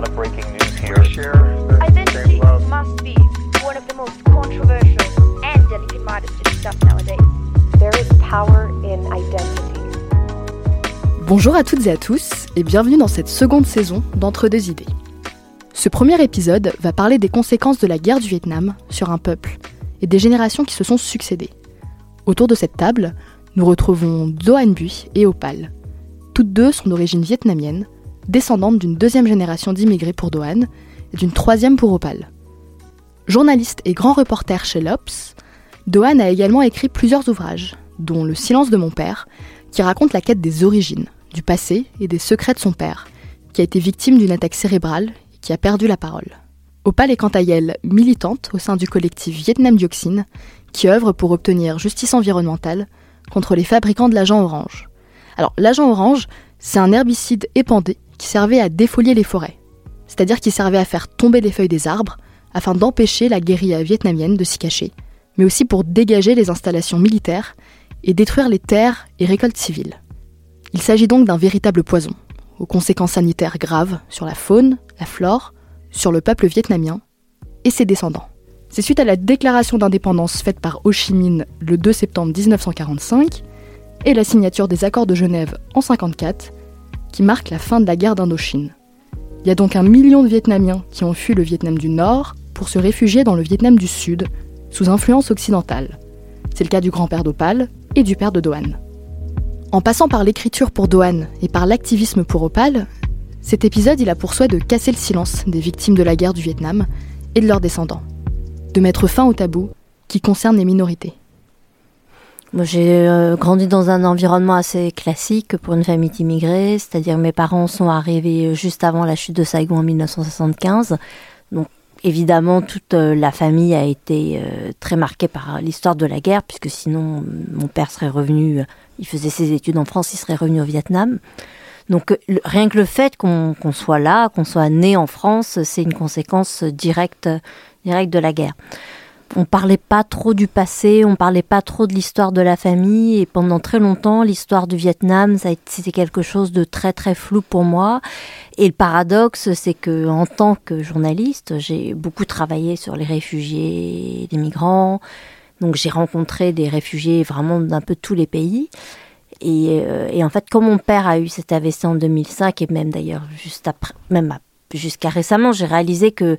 lot of breaking news here. Identity must be one of the most controversial and delicate matters to discuss nowadays. There is power in identity. Bonjour à toutes et à tous et bienvenue dans cette seconde saison d'Entre deux idées. Ce premier épisode va parler des conséquences de la guerre du Vietnam sur un peuple et des générations qui se sont succédées. Autour de cette table, nous retrouvons Doan Bui et Opal. Toutes deux sont d'origine vietnamienne, descendantes d'une deuxième génération d'immigrés pour Doan et d'une troisième pour Opal. Journaliste et grand reporter chez l'Obs, Doan a également écrit plusieurs ouvrages, dont Le silence de mon père, qui raconte la quête des origines, du passé et des secrets de son père, qui a été victime d'une attaque cérébrale et qui a perdu la parole. Opal est quant à elle militante au sein du collectif Vietnam Dioxine, qui œuvre pour obtenir justice environnementale contre les fabricants de l'agent orange. Alors, l'agent orange, c'est un herbicide épandé qui servait à défolier les forêts, c'est-à-dire qui servait à faire tomber les feuilles des arbres afin d'empêcher la guérilla vietnamienne de s'y cacher, mais aussi pour dégager les installations militaires et détruire les terres et récoltes civiles. Il s'agit donc d'un véritable poison, aux conséquences sanitaires graves sur la faune, la flore, sur le peuple vietnamien et ses descendants. C'est suite à la déclaration d'indépendance faite par Ho Chi Minh le 2 septembre 1945 et la signature des accords de Genève en 1954 qui marque la fin de la guerre d'Indochine. Il y a donc un million de Vietnamiens qui ont fui le Vietnam du Nord pour se réfugier dans le Vietnam du Sud, sous influence occidentale. C'est le cas du grand-père d'Opal et du père de Doan. En passant par l'écriture pour Doan et par l'activisme pour Opal, cet épisode il a pour souhait de casser le silence des victimes de la guerre du Vietnam et de leurs descendants, de mettre fin au tabou qui concerne les minorités. Moi, j'ai euh, grandi dans un environnement assez classique pour une famille immigrée, c'est-à-dire mes parents sont arrivés juste avant la chute de Saigon en 1975. Donc, évidemment, toute euh, la famille a été euh, très marquée par l'histoire de la guerre, puisque sinon, mon père serait revenu, il faisait ses études en France, il serait revenu au Vietnam. Donc, rien que le fait qu'on soit là, qu'on soit né en France, c'est une conséquence directe, directe de la guerre on parlait pas trop du passé, on parlait pas trop de l'histoire de la famille et pendant très longtemps l'histoire du Vietnam c'était quelque chose de très très flou pour moi. Et le paradoxe c'est que en tant que journaliste j'ai beaucoup travaillé sur les réfugiés, les migrants. Donc j'ai rencontré des réfugiés vraiment d'un peu tous les pays. Et, euh, et, en fait comme mon père a eu cet AVC en 2005 et même d'ailleurs juste après même jusqu'à récemment j'ai réalisé que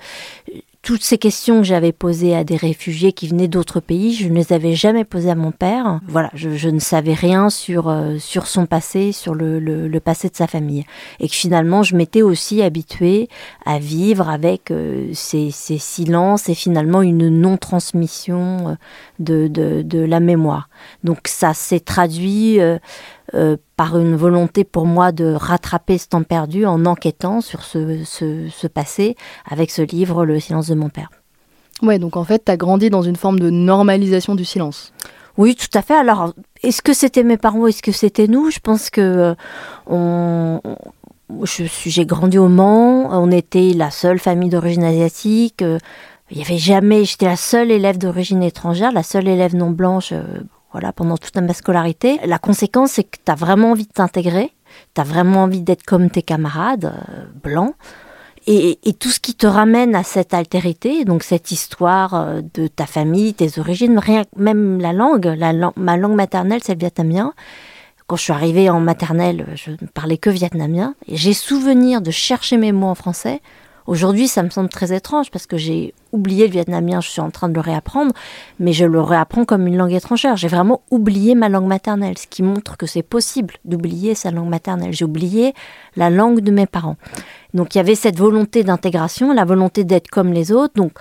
toutes ces questions que j'avais posées à des réfugiés qui venaient d'autres pays, je ne les avais jamais posées à mon père. Voilà, je, ne savais rien sur, euh, sur son passé, sur le, le, passé de sa famille. Et que finalement, je m'étais aussi habituée à vivre avec euh, ces, ces, silences et finalement une non-transmission euh, de, de, de, la mémoire. Donc ça s'est traduit euh, par une volonté pour moi de rattraper ce temps perdu en enquêtant sur ce, ce, passé avec ce livre Le silence de mon père. Ouais, donc en fait, tu as grandi dans une forme de normalisation du silence. Oui, tout à fait. Alors, est-ce que c'était mes parents, est-ce que c'était nous? Je pense que euh, on, j'ai grandi au Mans, on était la seule famille d'origine asiatique. Euh, il n'y avait jamais, j'étais la seule élève d'origine étrangère, la seule élève non blanche voilà, pendant toute ma scolarité. La conséquence, c'est que tu as vraiment envie de t'intégrer, tu as vraiment envie d'être comme tes camarades euh, blancs. Et, tout ce qui te ramène à cette altérité, donc cette histoire euh, de ta famille, tes origines, rien, même la langue, la, ma langue maternelle, c'est le vietnamien. Quand je suis arrivée en maternelle, je ne parlais que vietnamien. Et j'ai souvenir de chercher mes mots en français Aujourd'hui, ça me semble très étrange parce que j'ai oublié le vietnamien, je suis en train de le réapprendre, mais je le réapprends comme une langue étrangère. J'ai vraiment oublié ma langue maternelle, ce qui montre que c'est possible d'oublier sa langue maternelle. J'ai oublié la langue de mes parents. Donc il y avait cette volonté d'intégration, la volonté d'être comme les autres. Donc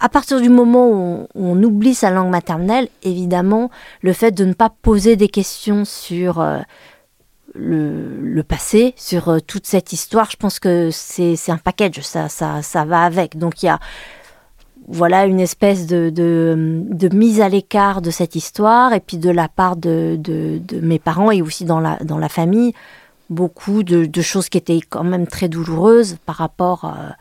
à partir du moment où on, oublie sa langue maternelle, évidemment, le fait de ne pas poser des questions sur euh, le, passé, sur euh, toute cette histoire. Je pense que c'est un package, ça, ça, ça va avec. Donc il y a voilà une espèce de, de, mise à l'écart de cette histoire et puis de la part de, de, mes parents et aussi dans la, dans la famille, beaucoup de, choses qui étaient quand même très douloureuses par rapport à...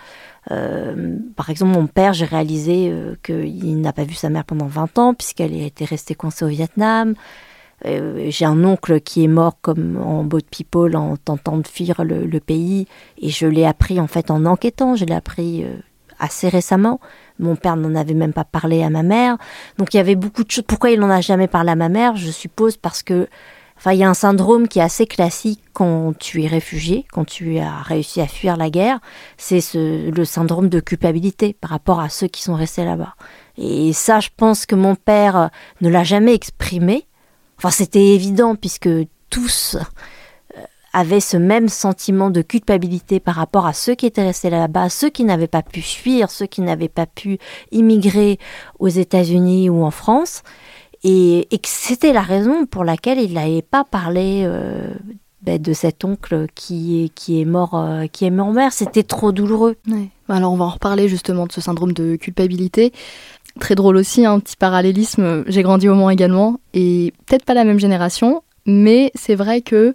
Euh, par exemple, mon père, j'ai réalisé euh, qu'il n'a pas vu sa mère pendant 20 ans puisqu'elle était restée coincée au Vietnam. Euh, j'ai un oncle qui est mort comme en boat people en tentant de fuir le, pays et je l'ai appris en fait en enquêtant. Je l'ai appris euh, assez récemment. Mon père n'en avait même pas parlé à ma mère. Donc il y avait beaucoup de choses. Pourquoi il n'en a jamais parlé à ma mère? Je suppose parce que Enfin, il y a un syndrome qui est assez classique quand tu es réfugié, quand tu as réussi à fuir la guerre. C'est le syndrome de culpabilité par rapport à ceux qui sont restés là-bas. Et ça, je pense que mon père ne l'a jamais exprimé. Enfin, c'était évident puisque tous euh, avaient ce même sentiment de culpabilité par rapport à ceux qui étaient restés là-bas, ceux qui n'avaient pas pu fuir, ceux qui n'avaient pas pu immigrer aux États-Unis ou en France et, que c'était la raison pour laquelle il n'avait pas parlé euh, ben, de cet oncle qui est, mort euh, qui est mort mère. C'était trop douloureux. Alors on va en reparler justement de ce syndrome de culpabilité. Très drôle aussi, un petit parallélisme. J'ai grandi au Mans également et peut-être pas la même génération, mais c'est vrai que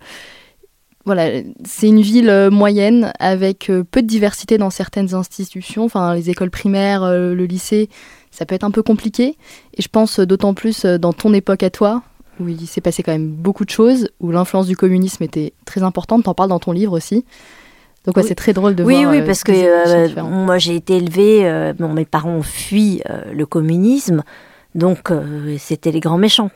voilà, c'est une ville euh, moyenne avec peu de diversité dans certaines institutions, enfin les écoles primaires, le lycée, ça peut être un peu compliqué. Et je pense d'autant plus euh, dans ton époque à toi, où il s'est passé quand même beaucoup de choses, où l'influence du communisme était très importante. T'en parles dans ton livre aussi. Donc c'est très drôle de voir. Oui, oui, euh, parce que euh, moi j'ai été élevée, bon, mes parents ont fui le communisme. Donc c'était les grands méchants.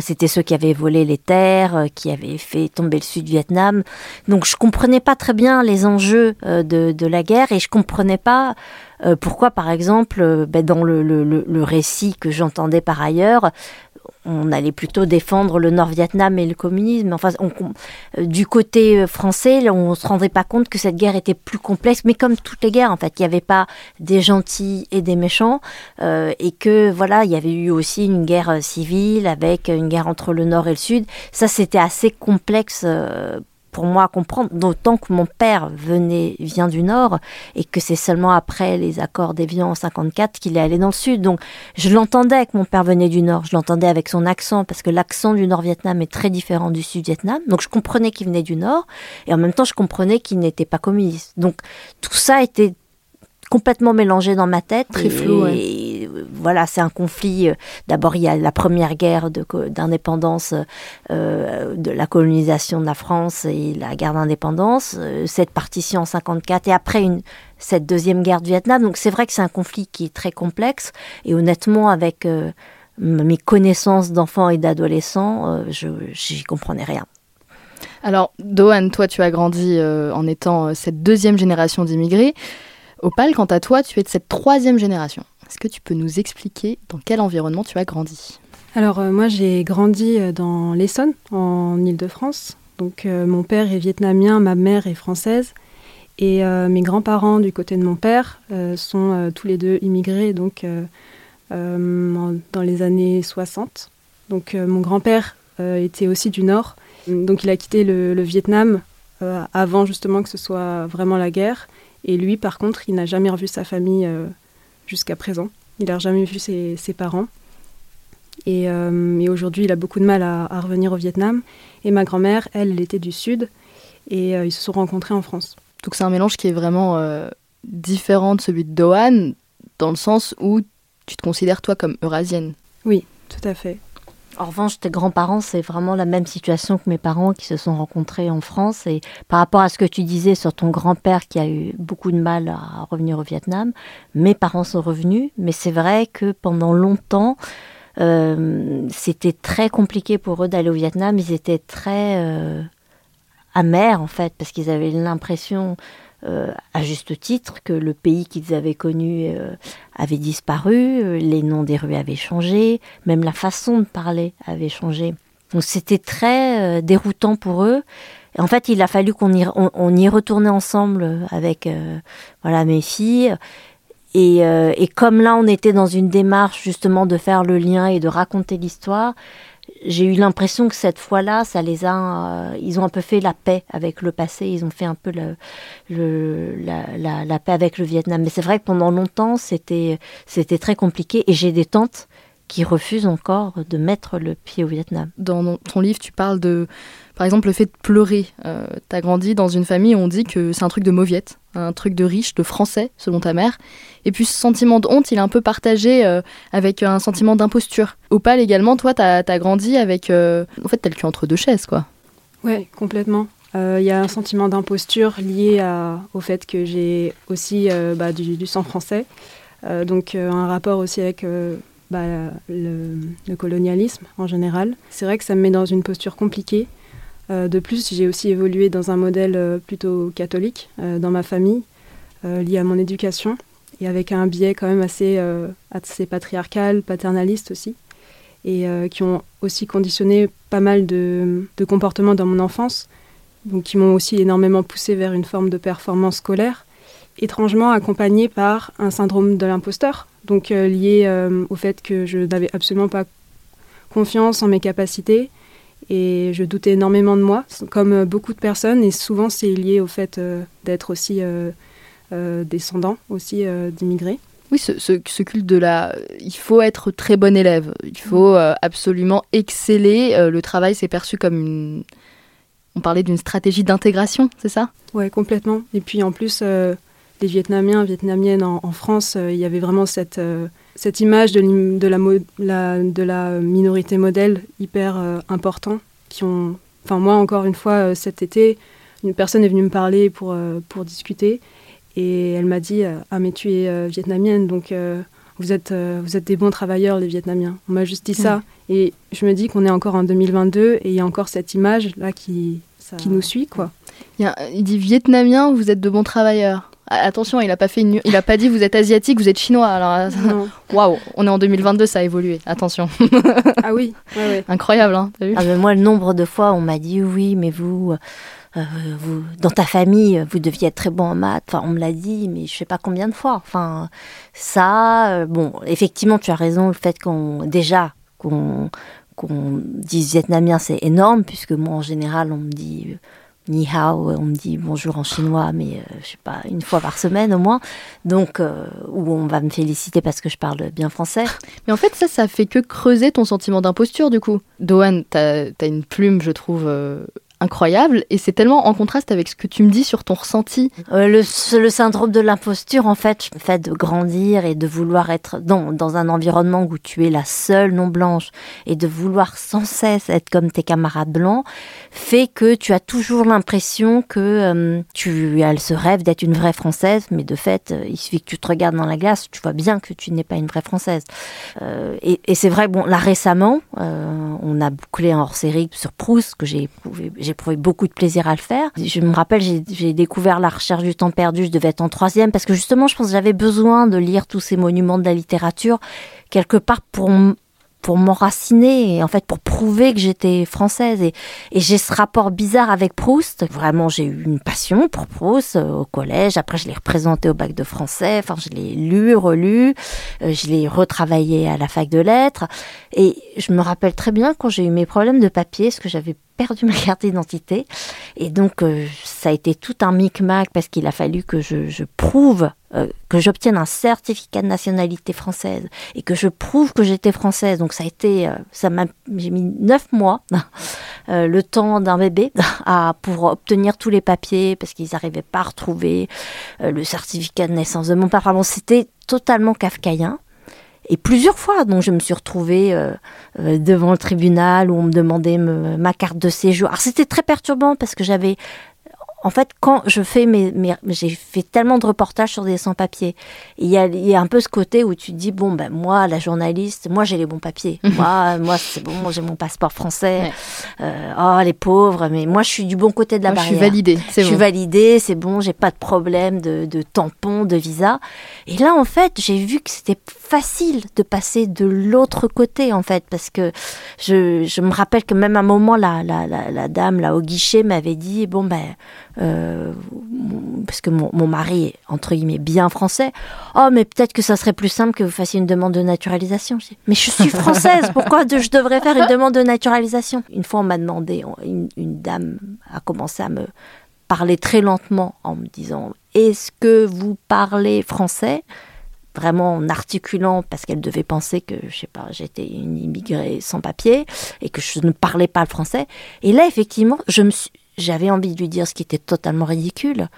c'était ceux qui avaient volé les terres, qui avaient fait tomber le Sud-Vietnam. Donc je comprenais pas très bien les enjeux de, de, la guerre et je comprenais pas euh, pourquoi, par exemple, euh, ben, dans le, récit que j'entendais par ailleurs, on allait plutôt défendre le Nord-Vietnam et le communisme. Enfin, euh, du côté français, on ne se rendait pas compte que cette guerre était plus complexe, mais comme toutes les guerres, en fait, il n'y avait pas des gentils et des méchants, et que voilà, il y avait eu aussi une guerre civile avec une guerre entre le Nord et le Sud. Ça, c'était assez complexe pour moi à comprendre, d'autant que mon père venait, vient du Nord et que c'est seulement après les accords d'Évian en 54 qu'il est allé dans le Sud. Donc je l'entendais que mon père venait du Nord, je l'entendais avec son accent parce que l'accent du Nord-Vietnam est très différent du Sud-Vietnam. Donc je comprenais qu'il venait du Nord et en même temps je comprenais qu'il n'était pas communiste. Donc tout ça était complètement mélangé dans ma tête. Très flou. Et, voilà, c'est un conflit. Euh, d'abord, il y a la première guerre d'indépendance euh, de la colonisation de la France et la guerre d'indépendance, euh, cette partition en 54 et après cette deuxième guerre du Vietnam. Donc c'est vrai que c'est un conflit qui est très complexe et honnêtement, avec mes connaissances d'enfants et d'adolescents, je j'y comprenais rien. Alors, Dohan, toi, tu as grandi en étant cette deuxième génération d'immigrés. Opal, quant à toi, tu es de cette troisième génération. Est-ce que tu peux nous expliquer dans quel environnement tu as grandi? Alors euh, moi j'ai grandi euh, dans l'Essonne, en Île-de-France. Donc euh, mon père est vietnamien, ma mère est française. Et mes grands-parents du côté de mon père sont tous les deux immigrés donc, dans les années 60. Donc mon grand-père était aussi du Nord. Donc il a quitté le Vietnam avant justement que ce soit vraiment la guerre. Et lui, par contre, il n'a jamais revu sa famille jusqu'à présent. Il n'a jamais vu ses, parents. Euh, et, aujourd'hui, il a beaucoup de mal à, revenir au Vietnam. Et ma grand-mère, elle, elle était du Sud. Et euh, ils se sont rencontrés en France. Donc c'est un mélange qui est vraiment différent de celui de Dohan, dans le sens où tu te considères toi comme eurasienne. Oui, tout à fait. En revanche, tes grands-parents, c'est vraiment la même situation que mes parents qui se sont rencontrés en France. Et par rapport à ce que tu disais sur ton grand-père qui a eu beaucoup de mal à revenir au Vietnam, mes parents sont revenus. Mais c'est vrai que pendant longtemps, euh, c'était très compliqué pour eux d'aller au Vietnam. Ils étaient très euh, amers en fait, parce qu'ils avaient l'impression euh, à juste titre que le pays qu'ils avaient connu euh, avait disparu, euh, les noms des rues avaient changé, même la façon de parler avait changé. Donc c'était très déroutant pour eux. en fait, il a fallu qu'on y, on, ensemble avec voilà mes filles. Et, comme là, on était dans une démarche justement de faire le lien et de raconter l'histoire, j'ai eu l'impression que cette fois-là, ça les a, euh, ils ont un peu fait la paix avec le passé, ils ont fait un peu le, la, paix avec le Vietnam. Mais c'est vrai que pendant longtemps, c'était, c'était très compliqué et j'ai des tantes qui refusent encore de mettre le pied au Vietnam. Dans ton livre, tu parles de, par exemple, le fait de pleurer. Euh, tu as grandi dans une famille où on dit que c'est un truc de mauviette. Un truc de riche, de français, selon ta mère. Et puis ce sentiment de honte, il est un peu partagé euh, avec un sentiment d'imposture. Opal également, toi, t'as as grandi avec... euh, En fait, t'as le cul entre deux chaises, quoi. Ouais, complètement. Euh, Il y a un sentiment d'imposture lié au fait que j'ai aussi bah, du, sang français. Donc un rapport aussi avec bah, le, le colonialisme en général. C'est vrai que ça me met dans une posture compliquée. Euh, de plus, j'ai aussi évolué dans un modèle euh, plutôt catholique euh, dans ma famille, lié à mon éducation, et avec un biais quand même assez, patriarcal, paternaliste aussi, et qui ont aussi conditionné pas mal de, de comportements dans mon enfance, donc qui m'ont aussi énormément poussé vers une forme de performance scolaire, étrangement accompagnée par un syndrome de l'imposteur, donc lié au fait que je n'avais absolument pas confiance en mes capacités et je doutais énormément de moi, comme euh, beaucoup de personnes, et souvent c'est lié au fait euh, d'être aussi euh, descendant aussi d'immigrés. Oui, ce, ce- ce culte de la... Il faut être très bon élève. Il faut euh, absolument exceller. Le travail, c'est perçu comme une... On parlait d'une stratégie d'intégration, c'est ça? Ouais, complètement. Et puis en plus, les Vietnamiens, Vietnamiennes en, en France, il y avait vraiment cette, cette image de, la, mo- la- de la minorité modèle hyper euh, important. Qui ont... Enfin, moi, encore une fois, euh, cet été, une personne est venue me parler pour, euh, pour discuter. Et elle m'a dit euh, Ah, mais tu es vietnamienne, donc vous, êtes, vous êtes des bons travailleurs, les Vietnamiens. On m'a juste dit ça. Et je me dis qu'on est encore en 2022 et il y a encore cette image-là qui, qui nous suit, quoi. il, y a- il dit vietnamien, vous êtes de bons travailleurs. Ah, Attention, il a pas fait une... il a pas dit vous êtes asiatique, vous êtes chinois. Alors Non. waouh, on est en 2022, ça a évolué. Attention, Ah oui, ouais, ouais. incroyable, hein, t'as vu Ah, mais moi, le nombre de fois, on m'a dit oui, mais vous, euh, vous, dans ta famille, vous deviez être très bon en maths. Enfin, on me l'a dit, mais je sais pas combien de fois. Enfin, ça, euh, bon, effectivement, tu as raison. Le fait qu'on, déjà, qu'on qu'on dise vietnamien, c'est énorme, puisque moi, en général, on me dit euh, ni hao, on me dit bonjour en chinois, mais euh, je sais pas, une fois par semaine au moins. Donc, euh, où on va me féliciter parce que je parle bien français. Mais en fait, ça, ça fait que creuser ton sentiment d'imposture, du coup. Dohan, t'as as une plume, je trouve, euh, incroyable, et c'est tellement en contraste avec ce que tu me dis sur ton ressenti. Euh, le, syndrome de l'imposture, en fait, le fait de grandir et de vouloir être dans, dans un environnement où tu es la seule non blanche et de vouloir sans cesse être comme tes camarades blancs, fait que tu as toujours l'impression que euh, tu as ce rêve d'être une vraie française, mais de fait, euh, il suffit que tu te regardes dans la glace, tu vois bien que tu n'es pas une vraie française. Et et c'est vrai, bon, là récemment, on a bouclé un hors-série sur Proust que j'ai éprouvé beaucoup de plaisir à le faire. Je me rappelle, j'ai découvert La recherche du temps perdu, je devais être en troisième parce que justement, je pense que j'avais besoin de lire tous ces monuments de la littérature quelque part pour pour m'enraciner et en fait pour prouver que j'étais française. Et, et j'ai ce rapport bizarre avec Proust. Vraiment j'ai eu une passion pour Proust euh, au collège. Après je l'ai représenté au bac de français. Enfin je l'ai lu relu. Euh, je l'ai retravaillé à la fac de lettres. Et je me rappelle très bien quand j'ai eu mes problèmes de papier parce que j'avais perdu ma carte d'identité et donc euh, ça a été tout un micmac parce qu'il a fallu que je, prouve euh, que j'obtienne un certificat de nationalité française et que je prouve que j'étais française. Donc ça a été, euh, ça m'a, j'ai mis neuf mois, le temps d'un bébé, à pour obtenir tous les papiers parce qu'ils n'arrivaient pas à retrouver le certificat de naissance de mon père. C'était totalement kafkaïen. Et plusieurs fois, donc je me suis retrouvée euh, euh, devant le tribunal où on me demandait ma carte de séjour. Alors c'était très perturbant parce que j'avais en fait, quand je fais mes, mes- j'ai fait tellement de reportages sur des sans-papiers, il y a, y a un peu ce côté où tu te dis bon ben moi la journaliste, moi j'ai les bons papiers, moi moi c'est bon, j'ai mon passeport français, Ouais. Euh, oh les pauvres, mais moi je suis du bon côté de la Moi, je suis barrière. validée, c'est Je suis bon. validée, c'est bon, j'ai pas de problème de, de tampon, de visa. Et là, en fait, j'ai vu que c'était facile de passer de l'autre côté, en fait, parce que je, je me rappelle que même à un moment, la, la, la, la dame là au guichet m'avait dit, bon ben, euh, parce que mon, mon mari est entre guillemets bien français, oh mais peut-être que ça serait plus simple que vous fassiez une demande de naturalisation. Je dis, mais je suis française, pourquoi de- je devrais faire une demande de naturalisation? Une fois, on m'a demandé, une, une dame a commencé à me parler très lentement en me disant Est-ce que vous parlez français? Vraiment en articulant parce qu'elle devait penser que, je sais pas, j'étais une immigrée sans papier et que je ne parlais pas le français. Et là, effectivement, je me suis- j'avais envie de lui dire ce qui était totalement ridicule.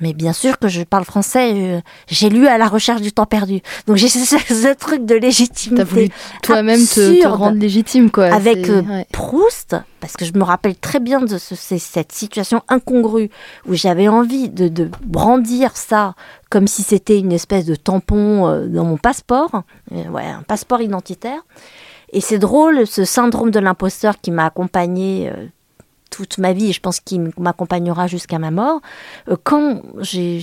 Mais bien sûr que je parle français. euh, J'ai lu à la recherche du temps perdu. Donc j'ai ce, ce truc de légitimité. T'as voulu toi-même te, rendre légitime, quoi. avec euh, ouais. Proust, parce que je me rappelle très bien de ce- cette situation incongrue où j'avais envie de, de brandir ça comme si c'était une espèce de tampon euh, dans mon passeport, ouais, un passeport identitaire. Et c'est drôle, ce syndrome de l'imposteur qui m'a accompagné euh, toute ma vie, et je pense qu'il m'accompagnera jusqu'à ma mort. Euh, quand j'ai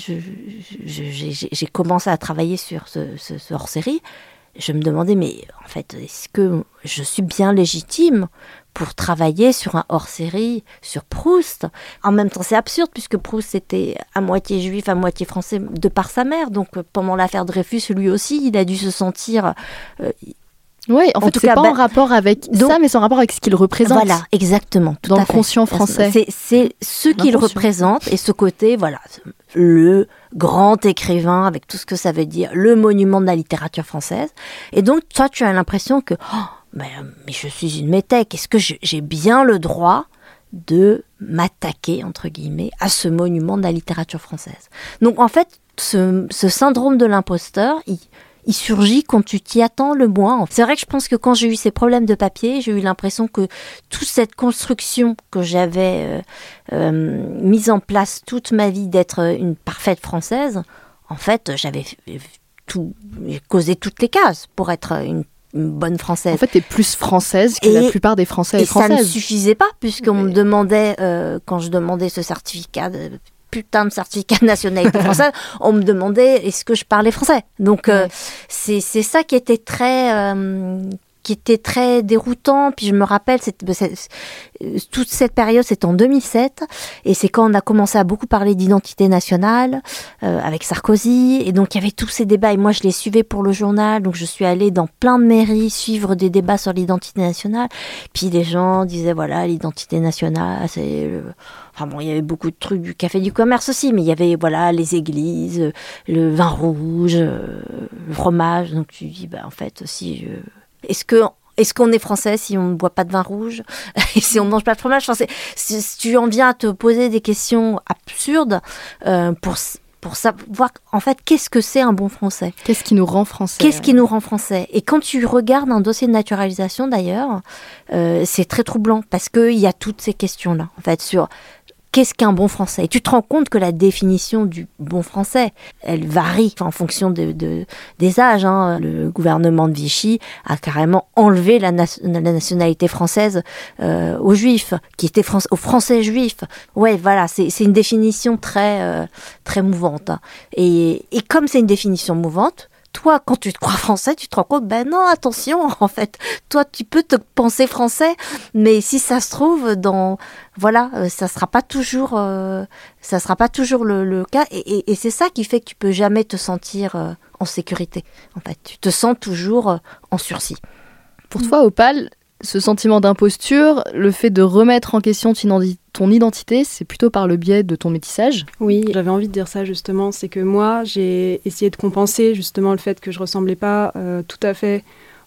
commencé à travailler sur ce hors-série, je me demandais, mais en fait, est-ce que je suis bien légitime pour travailler sur un hors-série sur Proust? En même temps, c'est absurde puisque Proust était à moitié juif, à moitié français de par sa mère. Donc, euh, pendant l'affaire Dreyfus, lui aussi, il a dû se sentir euh, Ouais, en, En fait, tout c'est cas, pas bah, en rapport avec donc- ça, mais c'est en rapport avec ce qu'il représente. Voilà, exactement. Tout Dans le fait. conscient français. C'est, c'est ce qu'il représente et ce côté, voilà, le grand écrivain avec tout ce que ça veut dire, le monument de la littérature française. Et donc, toi, tu as l'impression que, oh, mais, mais je suis une métèque. Est-ce que je- j'ai bien le droit de m'attaquer, entre guillemets, à ce monument de la littérature française? Donc, en fait, ce, ce syndrome de l'imposteur, il, il surgit quand tu t'y attends le moins. C'est vrai que je pense que quand j'ai eu ces problèmes de papier, j'ai eu l'impression que toute cette construction que j'avais euh, euh, mise en place toute ma vie d'être une parfaite française, en fait, j'avais tout, causé toutes les cases pour être une, une bonne française. En fait, t'es plus française que Et- la plupart des Français et, Et ça ne Françaises. suffisait pas, puisqu'on me demandait, euh, quand je demandais ce certificat, de, putain de certificat de nationalité française, on me demandait est-ce que je parlais français? Donc, euh, Ouais. c'est ça qui était très. euh, qui était très déroutant. Puis je me rappelle, c'est- c'est- euh, toute cette période, c'était en 2007, et c'est quand on a commencé à beaucoup parler d'identité nationale euh, avec Sarkozy, et donc il y avait tous ces débats, et moi je les suivais pour le journal, donc je suis allée dans plein de mairies suivre des débats sur l'identité nationale, puis les gens disaient, voilà, l'identité nationale, c'est... le- Enfin bon, il y avait beaucoup de trucs du café du commerce aussi, mais il y avait, voilà, les églises, le vin rouge, euh, le fromage, donc tu dis, bah en fait, si... je- Est-ce que... Est-ce qu'on est français si on ne boit pas de vin rouge et si on ne mange pas de fromage? Enfin, si, si tu en viens à te poser des questions absurdes euh, pour, pour savoir, en fait, qu'est-ce que c'est un bon français? Qu'est-ce qui nous rend français Qu'est-ce qui nous rend français? Et quand tu regardes un dossier de naturalisation, d'ailleurs, euh, c'est très troublant parce qu'il y a toutes ces questions-là, en fait, sur qu'est-ce qu'un bon français? Et tu te rends compte que la définition du bon français, elle varie en fonction de, de- des âges. hein. Le gouvernement de Vichy a carrément enlevé la, na- la nationalité française euh, aux juifs, qui Fran- aux français juifs. Ouais, voilà, c'est une définition très, euh, très mouvante. hein. Et comme c'est une définition mouvante, toi, quand tu te crois français, tu te rends compte, ben non, attention, en fait, toi, tu peux te penser français, mais si ça se trouve, dans, voilà, euh, ça sera pas toujours, euh, ça sera pas toujours le, cas, et, c'est ça qui fait que tu peux jamais te sentir euh, en sécurité. En fait, tu te sens toujours en sursis. Pour toi, Opal, ce sentiment d'imposture, le fait de remettre en question ton identi- ton identité, c'est plutôt par le biais de ton métissage? Oui, j'avais envie de dire ça justement. C'est que moi, j'ai essayé de compenser justement le fait que je ressemblais pas euh, tout à fait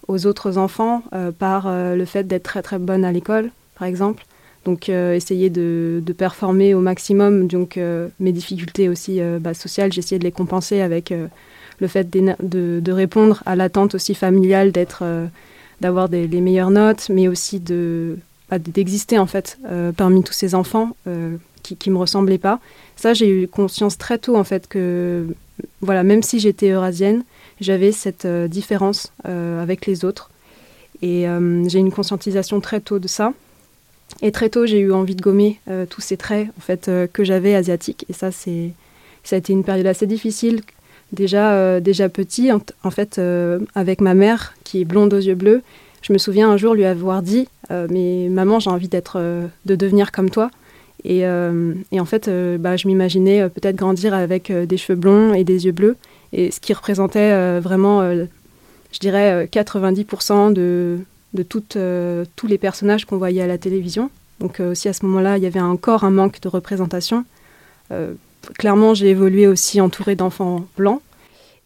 aux autres enfants euh, par euh, le fait d'être très très bonne à l'école, par exemple. Donc euh, essayer de, de performer au maximum. Donc euh, mes difficultés aussi euh, bah, sociales, j'ai essayé de les compenser avec euh, le fait de, de répondre à l'attente aussi familiale d'être, euh, d'avoir les meilleures notes, mais aussi de bah, d'exister en fait euh, parmi tous ces enfants euh, qui qui me ressemblaient pas. Ça, j'ai eu conscience très tôt en fait que voilà, même si j'étais eurasienne, j'avais cette euh, différence avec les autres. Et j'ai eu une conscientisation très tôt de ça. Et très tôt, j'ai eu envie de gommer tous ces traits en fait que j'avais asiatiques. Et ça, c'est ça a été une période assez difficile. Déjà, euh, déjà petit, en, fait, euh, avec ma mère qui est blonde aux yeux bleus, je me souviens un jour lui avoir dit euh, Mais maman, j'ai envie d'être, de devenir comme toi. Et, en fait, bah, je m'imaginais peut-être grandir avec des cheveux blonds et des yeux bleus. Et ce qui représentait vraiment, je dirais, euh, 90% de, de toutes, tous les personnages qu'on voyait à la télévision. Donc aussi à ce moment-là, il y avait encore un manque de représentation. Clairement, j'ai évolué aussi entourée d'enfants blancs.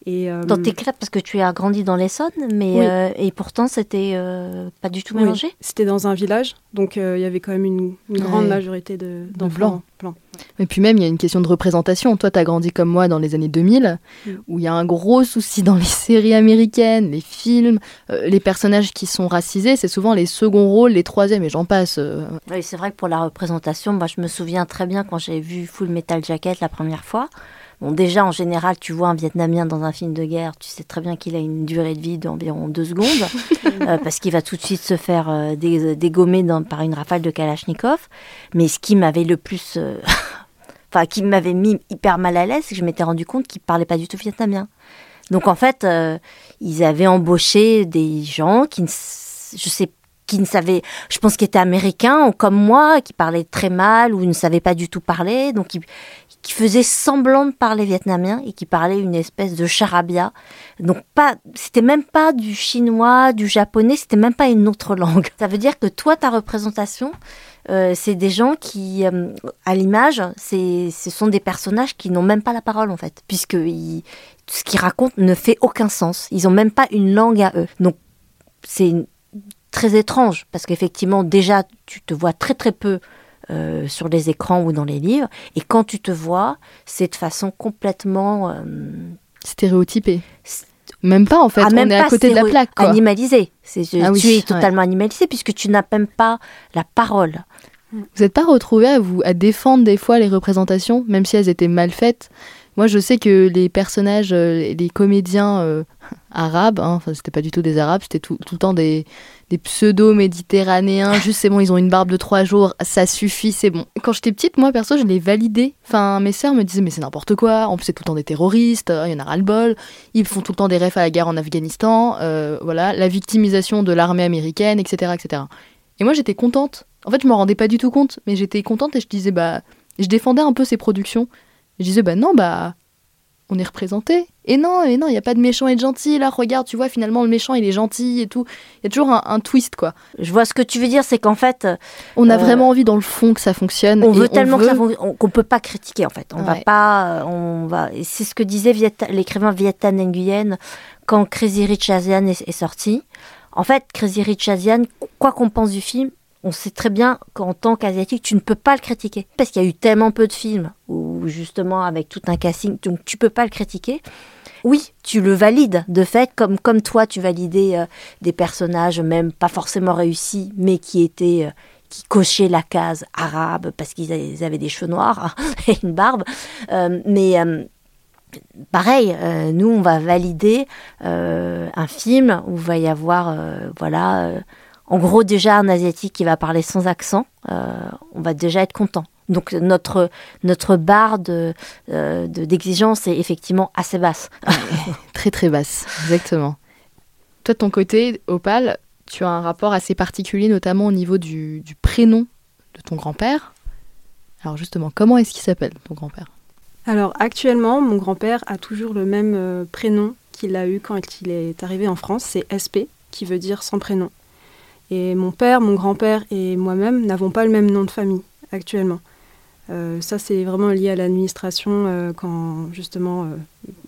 Et, euh, Dans tes clubs, parce que tu as grandi dans l'Essonne, mais Oui. euh, et pourtant c'était euh, pas du tout oui, mélangé. C'était dans un village, donc euh, il y avait quand même une, une grande Ouais. majorité de, d'enfants blancs. Et puis même, il y a une question de représentation. Toi, tu as grandi comme moi dans les années 2000, Mm. où il y a un gros souci dans les séries américaines, les films, euh, les personnages qui sont racisés, c'est souvent les seconds rôles, les troisièmes, et j'en passe. euh. Oui, c'est vrai que pour la représentation, moi je me souviens très bien quand j'ai vu Full Metal Jacket la première fois. Bon, déjà en général, tu vois un Vietnamien dans un film de guerre, tu sais très bien qu'il a une durée de vie d'environ deux secondes, euh, parce qu'il va tout de suite se faire euh, dé- dégommer dans- par une rafale de Kalachnikov. Mais ce qui m'avait le plus, euh, enfin qui m'avait mis hyper mal à l'aise, c'est que je m'étais rendu compte qu'il parlait pas du tout vietnamien. Donc en fait, euh, ils avaient embauché des gens qui ne, je sais, qui ne savaient, je pense qu'ils étaient américains ou comme moi, qui parlaient très mal ou ne savaient pas du tout parler, donc ils, qui faisaient semblant de parler vietnamien et qui parlaient une espèce de charabia. Donc pas, c'était même pas du chinois, du japonais, c'était même pas une autre langue. Ça veut dire que toi, ta représentation, euh, c'est des gens qui, euh, à l'image, c'est, ce sont des personnages qui n'ont même pas la parole en fait, puisque ce qu'ils racontent ne fait aucun sens. Ils ont même pas une langue à eux. Donc c'est très étrange parce qu'effectivement déjà tu te vois très très peu euh, sur les écrans ou dans les livres et quand tu te vois c'est de façon complètement euh, Stéréotypé. S- Même pas en fait, ah, on même est à pas côté de la plaque quoi. animalisé c'est Ah oui, tu es ouais. totalement animalisé puisque tu n'as même pas la parole Vous n'êtes pas retrouvé à vous à défendre des fois les représentations, même si elles étaient mal faites Moi, je sais que les personnages, euh, les comédiens euh, arabes, hein, enfin, c'était pas du tout des arabes, c'était tout, tout le temps des, des pseudo-méditerranéens. Juste, c'est bon, ils ont une barbe de trois jours, ça suffit, c'est bon. Quand j'étais petite, moi, perso, je l'ai validé. Enfin, mes sœurs me disaient, mais c'est n'importe quoi. En plus, c'est tout le temps des terroristes, euh, il y en a ras-le-bol. Ils font tout le temps des refs à la guerre en Afghanistan. euh, voilà, la victimisation de l'armée américaine, etc., etc. Et moi, j'étais contente. En fait, je me rendais pas du tout compte, mais j'étais contente et je disais, bah, je défendais un peu ces productions. Je disais, bah non, bah, on est représenté. Et non, et non, il n'y a pas de méchant et de gentil. Là, regarde, tu vois, finalement, le méchant, il est gentil et tout. Il y a toujours un, un twist, quoi. je vois ce que tu veux dire c'est qu'en fait On a Euh, vraiment envie, dans le fond, que ça fonctionne. on veut tellement veut- que ça fonctionne qu'on peut pas critiquer en fait. On va pas, euh, on va. C'est ce que disait l'écrivain Viet Thanh Nguyen quand Crazy Rich Asian est, est sorti. En fait, Crazy Rich Asian, quoi qu'on pense du film, on sait très bien qu'en tant qu'asiatique, tu ne peux pas le critiquer parce qu'il y a eu tellement peu de films où justement avec tout un casting, donc tu peux pas le critiquer. Oui, tu le valides de fait, comme, comme toi, tu validais euh, des personnages même pas forcément réussis, mais qui étaient, euh, qui cochaient la case arabe parce qu'ils avaient, des cheveux noirs et une barbe. Euh, mais pareil, nous, on va valider un film où il va y avoir, voilà, en gros déjà un asiatique qui va parler sans accent. euh, on va déjà être content. Donc notre notre barre de euh, de- d'exigence est effectivement assez basse. Très, très basse, exactement. Toi, de ton côté, Opal, tu as un rapport assez particulier, notamment au niveau du, du prénom de ton grand-père. Alors, justement, comment est-ce qu'il s'appelle, ton grand-père? Alors actuellement, mon grand-père a toujours le même euh, prénom qu'il a eu quand il est arrivé en France, c'est SP, qui veut dire sans prénom. Et mon père, mon grand-père et moi-même n'avons pas le même nom de famille actuellement. Euh, ça, c'est vraiment lié à l'administration euh, quand justement euh,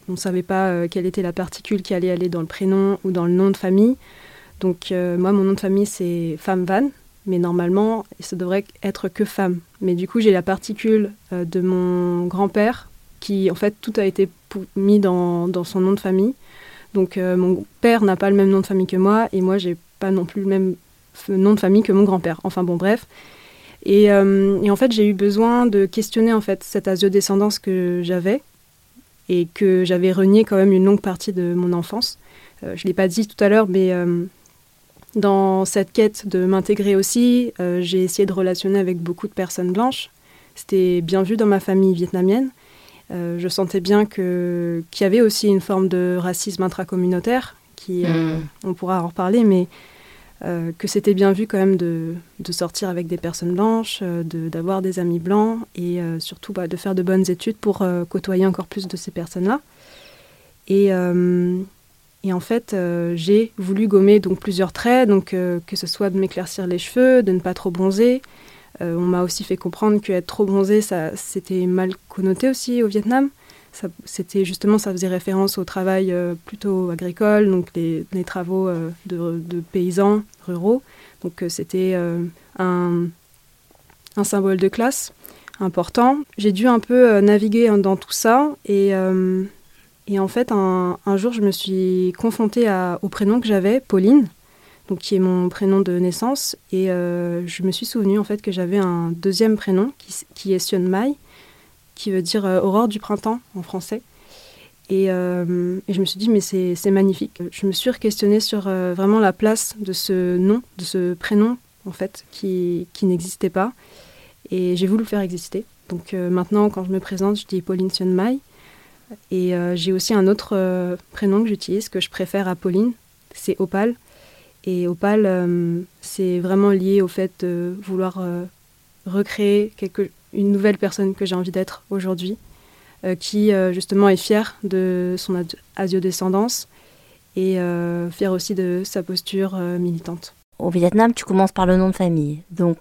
on ne savait pas quelle était la particule qui allait aller dans le prénom ou dans le nom de famille. Donc moi, mon nom de famille, c'est Femme Van, mais normalement, ça devrait être que femme. Mais du coup, j'ai la particule de mon grand-père qui, en fait, tout a été mis dans, dans son nom de famille. Donc mon père n'a pas le même nom de famille que moi et moi, j'ai pas non plus le même nom de famille que mon grand-père. Enfin bon, bref. Et, euh, et en fait, j'ai eu besoin de questionner en fait cette asiodescendance que j'avais et que j'avais renié quand même une longue partie de mon enfance. Euh, je l'ai pas dit tout à l'heure, mais euh, dans cette quête de m'intégrer aussi, j'ai essayé de relationner avec beaucoup de personnes blanches. C'était bien vu dans ma famille vietnamienne. Je sentais bien qu'il y avait aussi une forme de racisme intracommunautaire, qui euh, on pourra en reparler, mais euh, que c'était bien vu quand même de, de sortir avec des personnes blanches, euh, de- d'avoir des amis blancs et euh, surtout bah, de faire de bonnes études pour côtoyer encore plus de ces personnes-là. Et, et en fait, j'ai voulu gommer donc plusieurs traits, donc que ce soit de m'éclaircir les cheveux, de ne pas trop bronzer. On m'a aussi fait comprendre qu'être trop bronzé, ça, c'était mal connoté aussi au Vietnam. C'était justement, ça faisait référence au travail euh, plutôt agricole, donc les, travaux euh, de, paysans ruraux. Donc euh, c'était un, symbole de classe important. J'ai dû un peu naviguer hein, dans tout ça et, en fait un, jour je me suis confrontée au prénom que j'avais, Pauline, donc qui est mon prénom de naissance et je me suis souvenue en fait que j'avais un deuxième prénom qui, qui est Sion Mai, qui veut dire euh, aurore du printemps en français. Et, euh, et je me suis dit, mais c'est magnifique. Je me suis questionnée sur euh, vraiment la place de ce nom, de ce prénom, en fait, qui, qui n'existait pas. Et j'ai voulu le faire exister. Donc maintenant, quand je me présente, je dis Pauline Sionmai. Et j'ai aussi un autre prénom que j'utilise, que je préfère à Pauline, c'est Opal. Et Opal, c'est vraiment lié au fait de vouloir recréer quelque, une nouvelle personne que j'ai envie d'être aujourd'hui, euh, qui euh, justement est fière de son asiodescendance et euh, fière aussi de sa posture militante. Au Vietnam, tu commences par le nom de famille. Donc,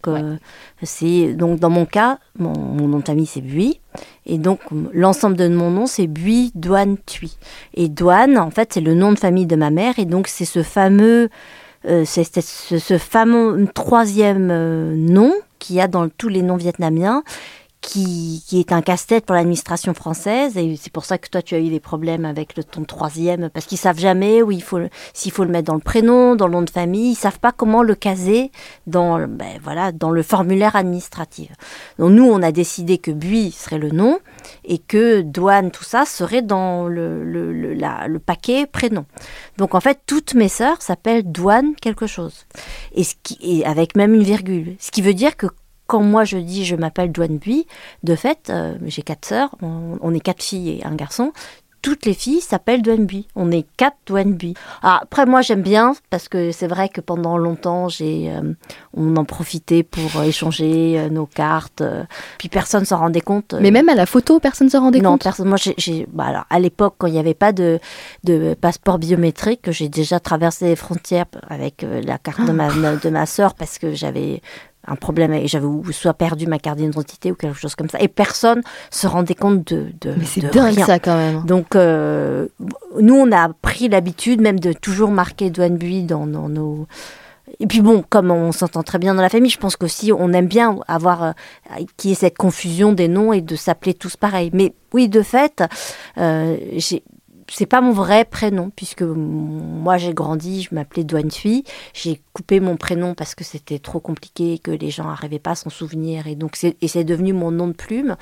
c'est donc dans mon cas, mon, mon nom de famille c'est Bui, et donc l'ensemble de mon nom c'est Bui Douane Tui. Et Douane, en fait, c'est le nom de famille de ma mère, et donc c'est ce fameux, euh, c'est c'est ce, ce fameux troisième euh, nom qu'il y a dans tous les noms vietnamiens. Qui, est un casse-tête pour l'administration française et c'est pour ça que toi tu as eu des problèmes avec le ton troisième parce qu'ils savent jamais où il faut s'il faut le mettre dans le prénom, dans le nom de famille, ils savent pas comment le caser dans, ben, voilà, dans le formulaire administratif. Donc nous, on a décidé que Bui serait le nom et que douane, tout ça, serait dans le, le, le, paquet prénom. Donc en fait, toutes mes sœurs s'appellent douane quelque chose. Et avec même une virgule. Ce qui veut dire que quand moi je dis je m'appelle Douane Bui, de fait, euh, j'ai quatre sœurs, on, on est quatre filles et un garçon. Toutes les filles s'appellent Douane Bui. On est quatre Douane Bui. Ah, après, moi, j'aime bien parce que c'est vrai que pendant longtemps, j'ai, euh, on en profitait pour euh, échanger euh, nos cartes. puis personne s'en rendait compte. Mais même à la photo, personne ne se rendait non, compte? personne. Moi, j'ai, bah alors, à l'époque, quand il n'y avait pas de, de passeport biométrique, j'ai déjà traversé les frontières avec la carte de ma, de ma sœur parce que j'avais un problème, avec- j'avais soit perdu ma carte d'identité ou quelque chose comme ça. Et personne se rendait compte de, de, Mais c'est dingue rien. ça quand même. Donc, euh, nous, on a pris l'habitude même de toujours marquer Douane Bui dans, dans nos. Et puis bon, comme on s'entend très bien dans la famille, je pense qu'aussi on aime bien avoir euh, qu'il y ait cette confusion des noms et de s'appeler tous pareil. Mais oui, de fait, euh, j'ai c'est pas mon vrai prénom puisque moi j'ai grandi, je m'appelais Douane Thuy. J'ai coupé mon prénom parce que c'était trop compliqué et que les gens n'arrivaient pas à s'en souvenir et donc c'est devenu mon nom de plume.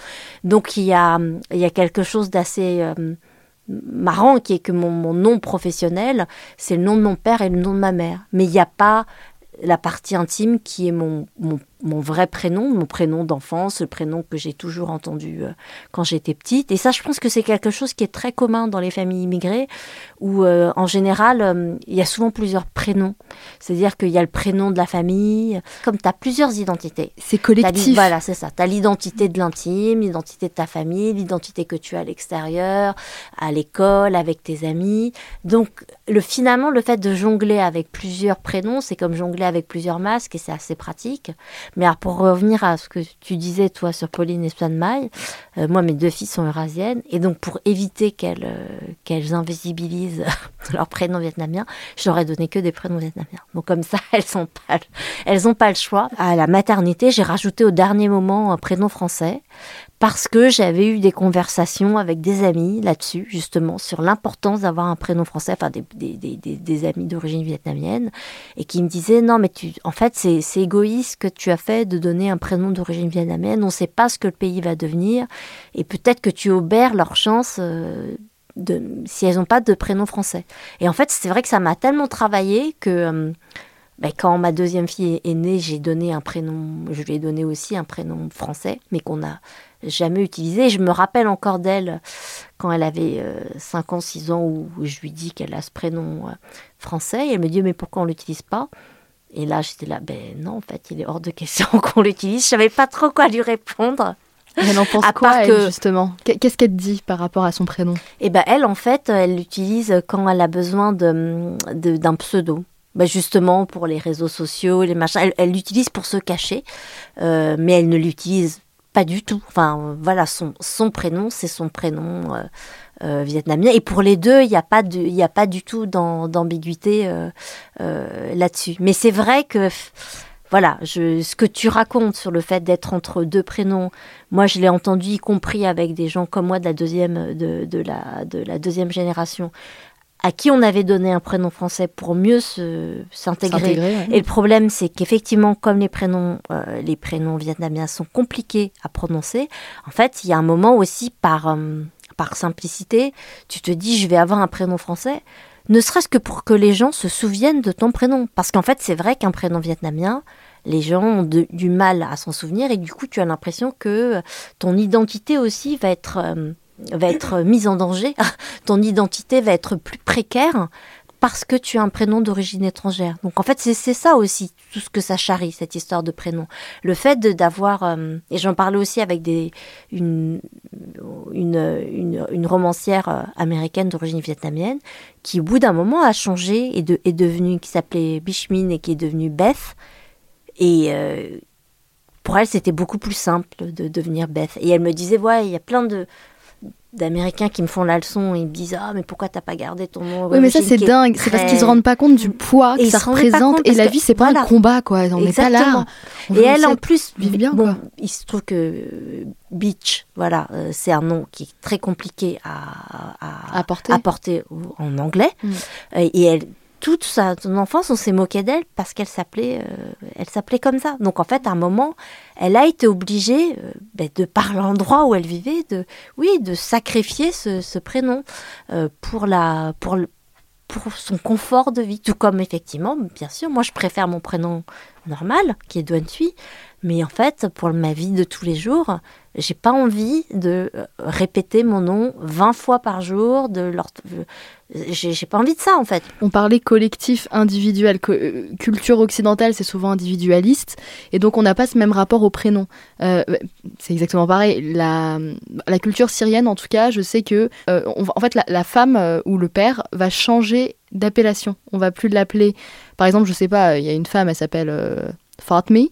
Donc il y a il y a quelque chose d'assez euh, marrant qui est que mon, mon nom professionnel c'est le nom de mon père et le nom de ma mère, mais il n'y a pas la partie intime qui est mon, mon, mon vrai prénom, mon prénom d'enfance, le prénom que j'ai toujours entendu euh, quand j'étais petite. Et ça, je pense que c'est quelque chose qui est très commun dans les familles immigrées, où euh, en général, euh, il y a souvent plusieurs prénoms. C'est-à-dire qu'il y a le prénom de la famille, comme tu as plusieurs identités. C'est collectif. Voilà, c'est ça. Tu as l'identité de l'intime, l'identité de ta famille, l'identité que tu as à l'extérieur, à l'école, avec tes amis. Donc, le, finalement, le fait de jongler avec plusieurs prénoms, c'est comme jongler avec plusieurs masques et c'est assez pratique. Mais alors, pour revenir à ce que tu disais, toi, sur Pauline et Swan Mai, euh, moi, mes deux filles sont eurasiennes. Et donc, pour éviter qu'elles euh, invisibilisent leur prénom vietnamien, je leur ai donné que des prénoms vietnamiens. Donc, comme ça, elles n'ont pas, elles pas le choix. À la maternité, j'ai rajouté au dernier moment un prénom français parce que j'avais eu des conversations avec des amis là-dessus, justement, sur l'importance d'avoir un prénom français, enfin des, des, des, des- amis d'origine vietnamienne, et qui me disaient non, mais tu, en fait, c'est égoïste que tu as fait de donner un prénom d'origine vietnamienne. On ne sait pas ce que le pays va devenir, et peut-être que tu obères leur chance. euh, de, si elles n'ont pas de prénom français. Et en fait, c'est vrai que ça m'a tellement travaillé que euh, ben, quand ma deuxième fille est, née, j'ai donné un prénom, je lui ai donné aussi un prénom français, mais qu'on n'a jamais utilisé. Et je me rappelle encore d'elle quand elle avait euh, 5 ans, 6 ans, où, je lui dis qu'elle a ce prénom euh, français. Et elle me dit, mais pourquoi on l'utilise pas? Et là, j'étais là, ben non, en fait, il est hors de question qu'on l'utilise. Je savais pas trop quoi lui répondre. Elle en pense À quoi, part elle, que- justement? Qu'est- Qu'est-ce qu'elle dit par rapport à son prénom? Et ben elle, en fait, elle l'utilise quand elle a besoin de- de- d'un pseudo. Ben justement, pour les réseaux sociaux, les machins. Elle elle l'utilise pour se cacher, euh, mais elle ne l'utilise pas du tout. Enfin, voilà, son, son prénom, c'est son prénom euh, euh, vietnamien. Et pour les deux, il n'y a, pas a pas du tout d'am- d'ambiguïté euh, là-dessus. Mais c'est vrai que, voilà, ce que tu racontes sur le fait d'être entre deux prénoms, moi, je l'ai entendu, y compris avec des gens comme moi de la deuxième, de, de la deuxième génération, à qui on avait donné un prénom français pour mieux s'intégrer S'intégrer, ouais. et le problème, c'est qu'effectivement, comme les prénoms, euh, les prénoms vietnamiens sont compliqués à prononcer, en fait, il y a un moment aussi par, euh, par simplicité, tu te dis, je vais avoir un prénom français, ne serait-ce que pour que les gens se souviennent de ton prénom. Parce qu'en fait, c'est vrai qu'un prénom vietnamien, les gens ont de- du mal à s'en souvenir et du coup, tu as l'impression que ton identité aussi va être, euh, va être mise en danger. ton identité va être plus précaire parce que tu as un prénom d'origine étrangère. Donc en fait, c'est ça aussi, tout ce que ça charrie, cette histoire de prénom. Le fait d'avoir, euh, et j'en parlais aussi avec des, une, une, une, romancière euh, américaine d'origine vietnamienne, qui au bout d'un moment a changé et est devenue, qui s'appelait Bishmin et qui est devenue Beth. Et euh, pour elle, c'était beaucoup plus simple de devenir Beth. Et elle me disait, ouais, il y a plein de d'Américains qui me font la leçon, ils me disent ah mais pourquoi t'as pas gardé ton nom Oui, mais ça c'est dingue. C'est parce qu'ils se rendent pas compte du poids Et que ça représente. Et la vie, c'est pas un combat, quoi. On n'est pas là. On Et elle, en plus, bien, bon, quoi. il se trouve que euh, Beach, voilà, euh, c'est un nom qui est très compliqué à, à, À porter. à porter au- en anglais. Mm. Et elle, toute son enfance, on s'est moqué d'elle parce qu'elle s'appelait, euh, elle s'appelait comme ça. Donc en fait, à un moment, elle a été obligée, euh, ben, de par l'endroit où elle vivait, de, oui, de sacrifier ce, ce prénom euh, pour la, pour le- pour son confort de vie. Tout comme effectivement, bien sûr, moi je préfère mon prénom normal, qui est Duan Thuy, mais en fait, pour ma vie de tous les jours, j'ai pas envie de euh, répéter mon nom 20 fois par jour, de j'ai pas envie de ça en fait. On parlait collectif, individuel. Euh, culture occidentale, c'est souvent individualiste. Et donc, on n'a pas ce même rapport au prénom. Euh, c'est exactement pareil. La, culture syrienne, en tout cas, je sais que, en fait, la, femme ou le père va changer d'appellation. On va plus l'appeler. Par exemple, je sais pas, il y a une femme, elle s'appelle Fatmi.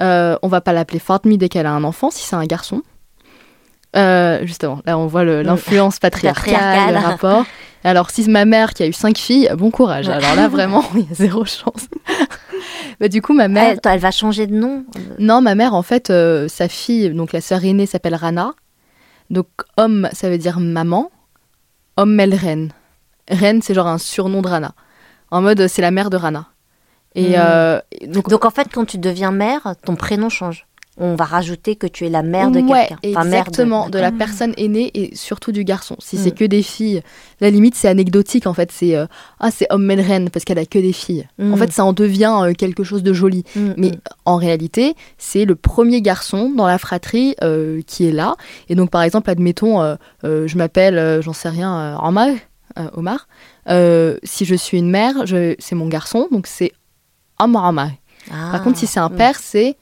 Euh, on va pas l'appeler Fatmi dès qu'elle a un enfant, si c'est un garçon. Euh, justement, là on voit le- l'influence patriarcale, Patriarcale. le rapport. Alors si c'est ma mère qui a eu cinq filles, bon courage. Ouais. Alors là vraiment, il y a zéro chance. bah, du coup ma mère, Elle, elle va changer de nom. non ma mère en fait, euh, sa fille, donc la sœur aînée s'appelle Rana. Donc homme ça veut dire maman, homme Melren. Ren c'est genre un surnom de Rana. En mode euh, c'est la mère de Rana. Et Mm. euh, donc Donc en fait, quand tu deviens mère, ton prénom change. On va rajouter que tu es la mère de Ouais, quelqu'un. Enfin, mère exactement, de, la personne aînée et surtout du garçon. Si Mm. c'est que des filles, la limite c'est anecdotique en fait, c'est euh, ah c'est homme Melren parce qu'elle a que des filles. Mm. En fait, ça en devient euh, quelque chose de joli. Mm, Mais en réalité, c'est le premier garçon dans la fratrie euh, qui est là. Et donc, par exemple, admettons, je m'appelle, j'en sais rien, Omar. Omar. Si je suis une mère, c'est mon garçon, donc c'est Omar Omar. Par Ah, contre, si c'est un père, c'est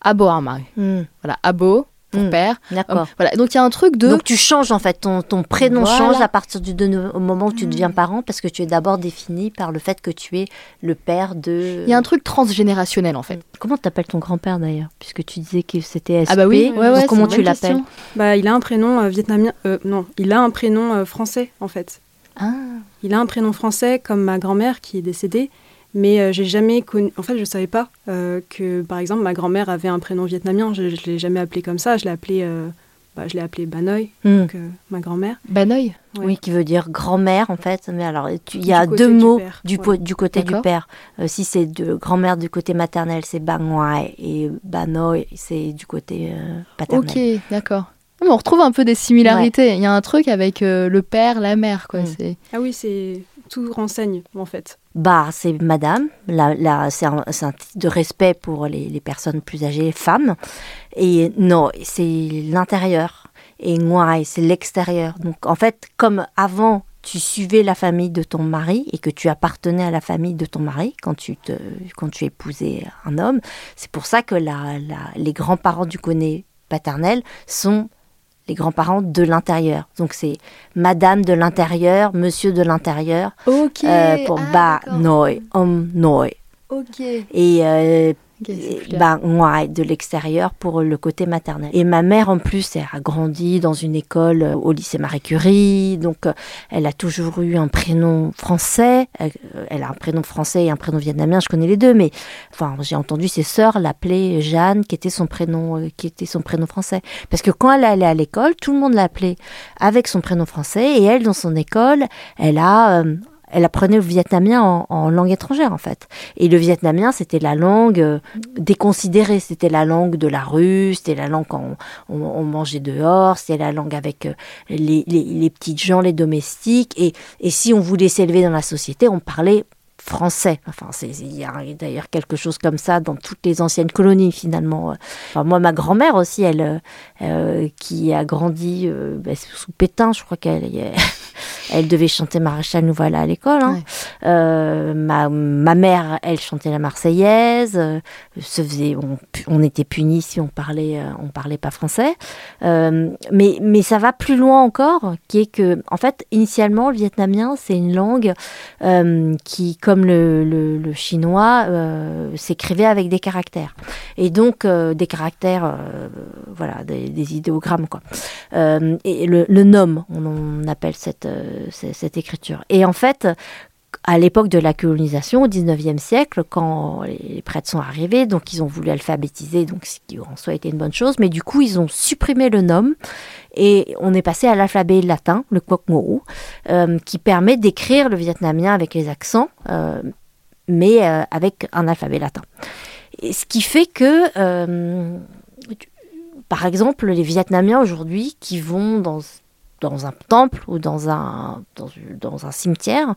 Abo Omar. mm, Voilà, Abo pour mm, père. D'accord. Homme. Voilà, donc il y a un truc de. Donc tu changes en fait, ton, ton prénom Voilà. change à partir du de- au moment où tu deviens parent parce que tu es d'abord défini par le fait que tu es le père de... Il y a un truc transgénérationnel en fait. Comment t'appelles ton grand-père d'ailleurs Puisque tu disais que c'était SP. Ah bah oui, ouais, ouais, Donc, comment tu l'appelles? Bah, il a un prénom euh, vietnamien. euh, non, il a un prénom euh, français en fait. Ah, Il a un prénom français comme ma grand-mère qui est décédée, mais euh, j'ai jamais connu. En fait, je savais pas euh, que, par exemple, ma grand-mère avait un prénom vietnamien. Je, je l'ai jamais appelé comme ça. Je l'ai appelé, euh, bah, je l'ai appelé Banoy, hmm. donc euh, ma grand-mère. Ouais. Oui, qui veut dire grand-mère en fait. Mais alors, il y a deux du mots père, du, ouais. po- du côté du D'accord. père. Euh, si c'est de grand-mère du côté maternel, c'est Bangwai et Banoy, c'est du côté euh, paternel. Ok, d'accord. Mais on retrouve un peu des similarités. Il y a un truc avec euh, le père, la mère, quoi. Mm. C'est Ah oui, c'est tout renseigne en fait. Bah, c'est madame. La- c'est un, titre de respect pour les, les personnes plus âgées, femmes. Et non, c'est l'intérieur. Et moi, c'est l'extérieur. Donc, en fait, comme avant, tu suivais la famille de ton mari et que tu appartenais à la famille de ton mari quand tu, te, quand tu épousais un homme, c'est pour ça que la, les grands-parents du côté paternel sont les grands-parents de l'intérieur. Donc, c'est madame de l'intérieur, monsieur de l'intérieur, ok. euh, pour ah, ba noi, om noi. Ok. Et euh, Ok, c'est plus clair. bah, ouais, de l'extérieur pour le côté maternel. Et ma mère, en plus, elle a grandi dans une école euh, au lycée Marie Curie, donc euh, elle a toujours eu un prénom français. Elle, euh, elle a un prénom français et un prénom vietnamien, je connais les deux, mais enfin, j'ai entendu ses sœurs l'appeler Jeanne, qui était son prénom, qui était son prénom français. Parce que quand elle allait à l'école, tout le monde l'appelait avec son prénom français, et elle, dans son école, elle a elle apprenait le vietnamien en, langue étrangère en fait. Et le vietnamien, c'était la langue euh, déconsidérée, c'était la langue de la rue, c'était la langue quand on, mangeait dehors, c'était la langue avec euh, les, les, petites gens, les domestiques. Et, si on voulait s'élever dans la société, on parlait français. Enfin, il y a d'ailleurs quelque chose comme ça dans toutes les anciennes colonies finalement. Enfin, moi, ma grand-mère aussi, elle, euh, qui a grandi bah, sous Pétain, je crois qu'elle elle devait chanter Maréchal Nous voilà à l'école. hein. Ouais. Euh, ma, ma mère, elle chantait la Marseillaise. euh, se faisait, on, on était punis si on parlait, euh, on parlait pas français. Mais, mais ça va plus loin encore, qui est que, en fait, initialement, le vietnamien, c'est une langue qui, comme le, le, le chinois, s'écrivait avec des caractères. Et donc, des caractères, voilà, des, des idéogrammes, quoi. Et le, le nom, on, on appelle cette, cette, écriture. Et en fait, à l'époque de la colonisation, au 19e siècle, quand les prêtres sont arrivés, donc ils ont voulu alphabétiser, donc ce qui en soi était une bonne chose, mais du coup ils ont supprimé le nom et on est passé à l'alphabet latin, le Quoc Mo, euh, qui permet d'écrire le vietnamien avec les accents, euh, mais euh, avec un alphabet latin. Et ce qui fait que, euh, par exemple, les Vietnamiens aujourd'hui qui vont dans dans un temple ou dans un, dans, dans un cimetière,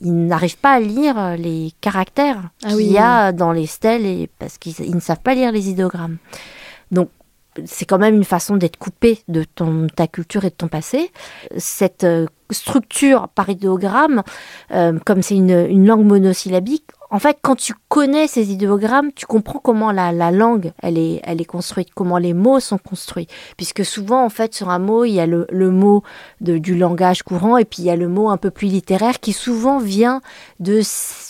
ils n'arrivent pas à lire les caractères Ah qu'il oui, y a dans les stèles et, parce qu'ils ils ne savent pas lire les idéogrammes. Donc, c'est quand même une façon d'être coupé de ton, ta culture et de ton passé. Cette euh, structure par idéogramme, euh, comme c'est une, une langue monosyllabique, en fait, quand tu connais ces idéogrammes, tu comprends comment la, la langue, elle est, elle est construite, comment les mots sont construits. Puisque souvent, en fait, sur un mot, il y a le, le mot de- du langage courant et puis il y a le mot un peu plus littéraire qui souvent vient de,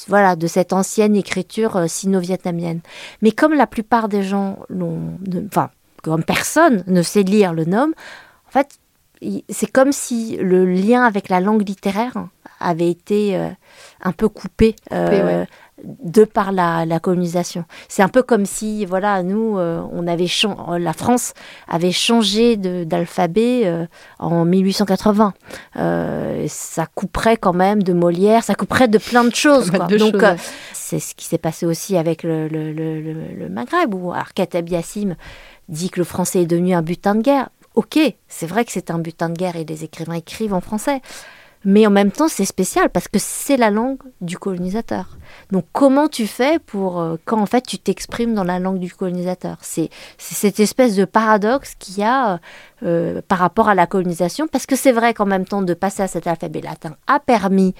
voilà, de cette ancienne écriture euh, sino-vietnamienne. Mais comme la plupart des gens l'ont, enfin, comme personne ne sait lire le nom, en fait, c'est comme si le lien avec la langue littéraire avait été euh, un peu coupé, euh, ouais. De par la, la colonisation. C'est un peu comme si, voilà, nous, euh, on avait chan- euh, la France avait changé d'alphabet euh, en 1880. Euh, ça couperait quand même de Molière, ça couperait de plein de choses. Quoi. de Donc, c'est ce qui s'est passé aussi avec le, le, le, le- le Maghreb, où Arkateb Yassim dit que le français est devenu un butin de guerre. Ok, c'est vrai que c'est un butin de guerre et les écrivains écrivent en français. Mais en même temps, c'est spécial parce que c'est la langue du colonisateur. Donc, comment tu fais pour euh, quand en fait tu t'exprimes dans la langue du colonisateur? C'est cette espèce de paradoxe qu'il y a euh, par rapport à la colonisation, parce que c'est vrai qu'en même temps de passer à cet alphabet latin a permis